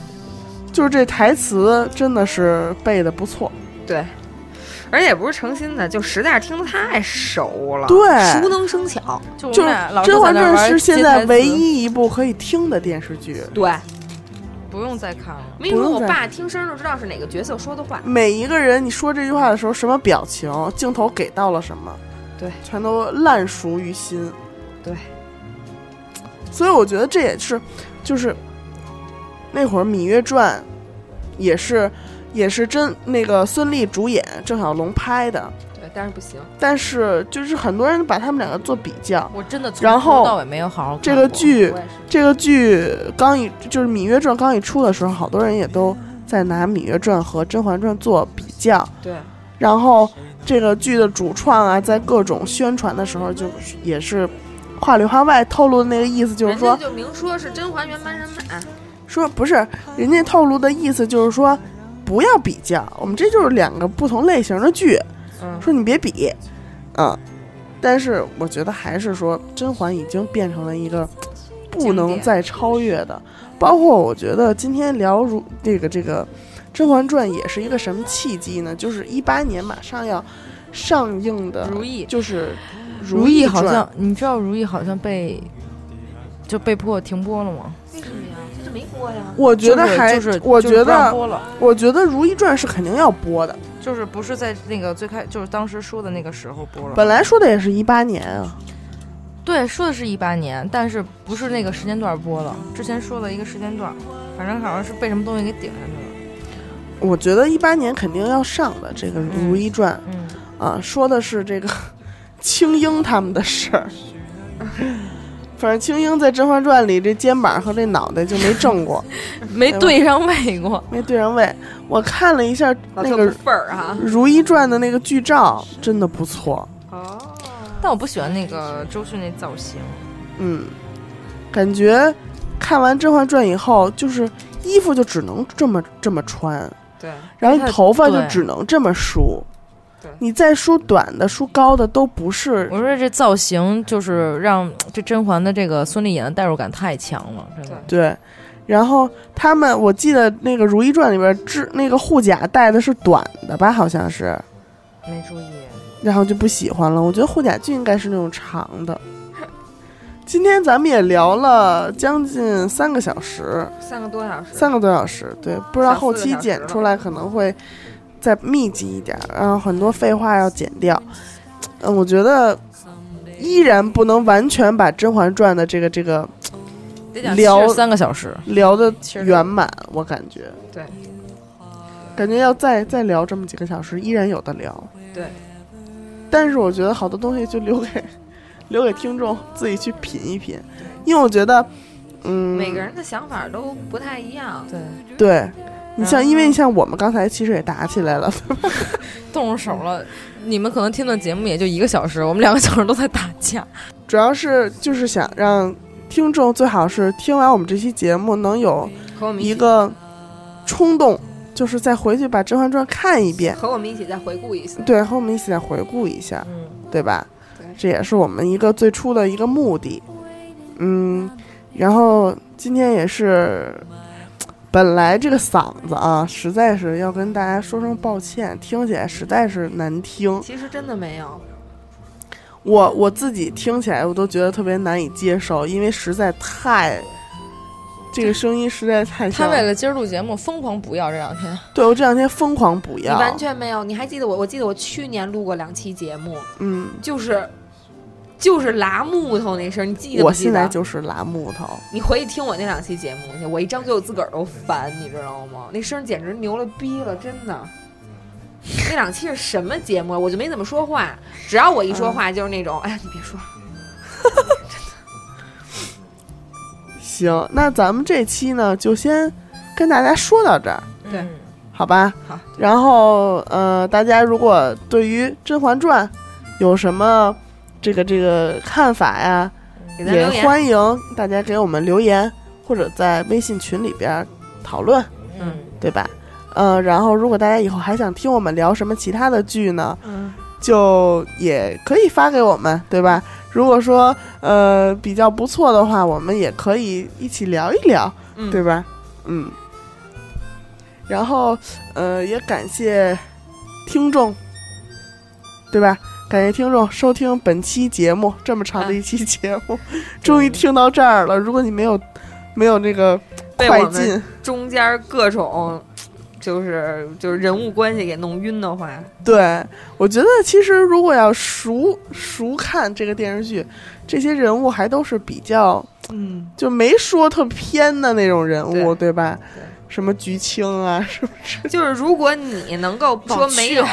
[laughs] 就是这台词真的是背的不错。对，而且也不是诚心的，就实在是听得太熟了，对熟能生巧。就甄嬛传》是现在唯一一一部可以听的电视剧，对，不用再看了。没说我不用再爸听声就知道是哪个角色说的话。每一个人你说这句话的时候，什么表情，镜头给到了什么，对，全都烂熟于心。对，所以我觉得这也是，就是那会儿《芈月传》也是也是真那个孙俪主演，郑晓龙拍的，对，但是不行。但是就是很多人把他们两个做比较。我真的从头到尾没有好好看这个剧。这个剧刚一就是《芈月传》刚一出的时候，好多人也都在拿《芈月传》和《甄嬛传》做比较。对，然后这个剧的主创啊，在各种宣传的时候，就也是话里话外透露的那个意思，就是说就明说是甄嬛原班人马。说不是，人家透露的意思就是说不要比较，我们这就是两个不同类型的剧，嗯，说你别比，嗯。但是我觉得还是说，甄嬛已经变成了一个不能再超越的。包括我觉得今天聊如这个这个《甄嬛传》也是一个什么契机呢？就是一八年马上要上映的《如懿就是《如懿好像，你知道如懿好像被就被迫停播了吗？为什么呀？这没播呀。我觉得还，就是我觉得，播了，我觉得《如懿传》是肯定要播的。就是不是在那个最开，就是当时说的那个时候播了。本来说的也是一八年啊，对，说的是一八年，但是不是那个时间段播了，之前说了一个时间段，反正好像是被什么东西给顶上去了。我觉得一八年肯定要上的这个《如懿传》嗯，啊，说的是这个 [laughs] 青樱他们的事儿。[laughs] 反正青樱在《甄嬛传》里这肩膀和这脑袋就没正过，[laughs] 没对上位过。没对上位。我看了一下那个份儿哈。《如懿传》的那个剧照，真的不错。哦，但我不喜欢那个周迅那造型，嗯，感觉看完《甄嬛传》以后，就是衣服就只能这么这么穿，对，然后太头发就只能这么梳。你再梳短的、梳高的都不是我说这造型就是让这甄嬛的这个孙俪演的代入感太强了，真的。对。然后他们，我记得那个《如懿传》里边，制那个护甲戴的是短的吧？好像是，没注意。然后就不喜欢了。我觉得护甲就应该是那种长的。今天咱们也聊了将近三个小时，三个多小时。三个多小时，对，不知道后期剪出来可能会再密集一点，然后很多废话要剪掉。嗯，我觉得依然不能完全把《甄嬛传》的这个这个聊三个小时，聊的圆满，我感觉，对，感觉要再再聊这么几个小时，依然有的聊。对，但是我觉得好多东西就留给留给听众自己去品一品，因为我觉得，嗯，每个人的想法都不太一样。对，对。你像，因为像我们刚才其实也打起来了，[laughs] 动手了。你们可能听的节目也就一个小时，我们两个小时都在打架。主要是就是想让听众最好是听完我们这期节目能有一个冲动，就是再回去把《甄嬛传》看一遍，和我们一起再回顾一下。对，和我们一起再回顾一下，嗯，对吧？对这也是我们一个最初的一个目的。嗯，然后今天也是，本来这个嗓子啊，实在是要跟大家说声抱歉，听起来实在是难听。其实真的没有，我我自己听起来我都觉得特别难以接受，因为实在太，这个声音实在太他。为了今儿录节目疯狂补药，这两天对我这两天疯狂补药，你完全没有。你还记得我？我记得我去年录过两期节目，嗯，就是就是拉木头那声，你记得不我记得？现在就是拉木头，你回去听我那两期节目去，我一张嘴我自个儿都烦，你知道吗？那声简直牛了逼了，真的。那两期是什么节目？我就没怎么说话，只要我一说话就是那种，哎呀，你别说，[laughs] 行，那咱们这期呢就先跟大家说到这儿，对嗯好吧？好。然后呃，大家如果对于《甄嬛传》有什么这个这个看法呀，也。欢迎大家给我们留言，或者在微信群里边儿讨论，嗯对吧？呃，然后如果大家以后还想听我们聊什么其他的剧呢，嗯就也可以发给我们，对吧？如果说呃比较不错的话，我们也可以一起聊一聊，嗯，对吧？嗯。然后呃，也感谢听众，对吧？感谢听众收听本期节目，这么长的一期节目，[laughs] 终于听到这儿了。如果你没有没有那个快进，中间各种就是就是人物关系给弄晕的话，对我觉得其实如果要熟熟看这个电视剧，这些人物还都是比较嗯，就没说特偏的那种人物，对对吧？对什么菊青啊，是不是？就是如果你能够说没有。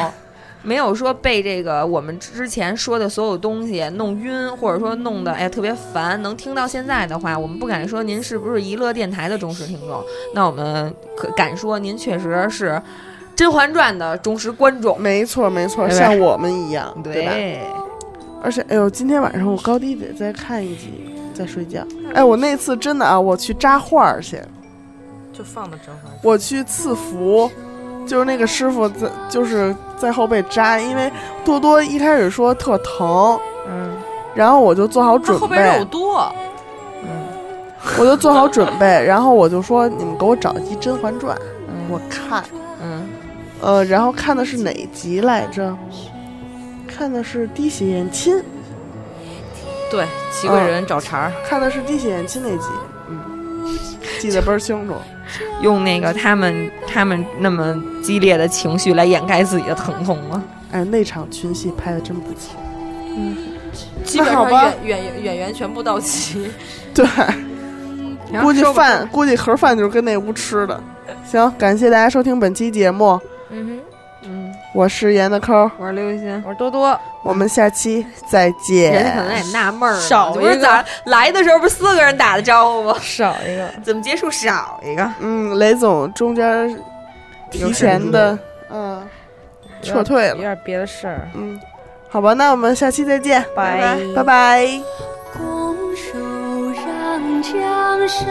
没有说被这个我们之前说的所有东西弄晕，或者说弄得哎特别烦，能听到现在的话，我们不敢说您是不是娱乐电台的忠实听众，那我们可敢说您确实是《甄嬛传》的忠实观众。没错，没错，像我们一样，对吧？对，而且，哎呦，今天晚上我高低得再看一集，再睡觉。哎，我那次真的啊，我去扎画儿去，就放的甄嬛。我去赐福，就是那个师傅在，就是在后背扎，因为多多一开始说特疼，嗯然后我就做好准备。后背肉备，多，嗯我就做好准备，[laughs] 然后我就说你们给我找一集《甄嬛传》，我看，嗯。呃，然后看的是哪集来着？看的是滴血验亲，对，祺贵人找茬儿，看的是滴血验亲那集，嗯，记得倍儿清楚。用那个他们他们那么激烈的情绪来掩盖自己的疼痛吗？哎，那场群戏拍的真不错。嗯基本上那好吧演演演员全部到齐。[laughs] 对，估计饭估计盒饭就是跟那屋吃的。行，感谢大家收听本期节目，嗯嗯，我是严的抠，我是刘雨欣，。我是多多，我们下期再见。人家可能也纳闷儿呢，少一个咋来的时候不是四个人打的招呼吗？少一个。怎么结束少一个？嗯，雷总中间提前的，嗯，撤退了。有点别的事儿。嗯，好吧，那我们下期再见，拜拜拜。拱手让江山，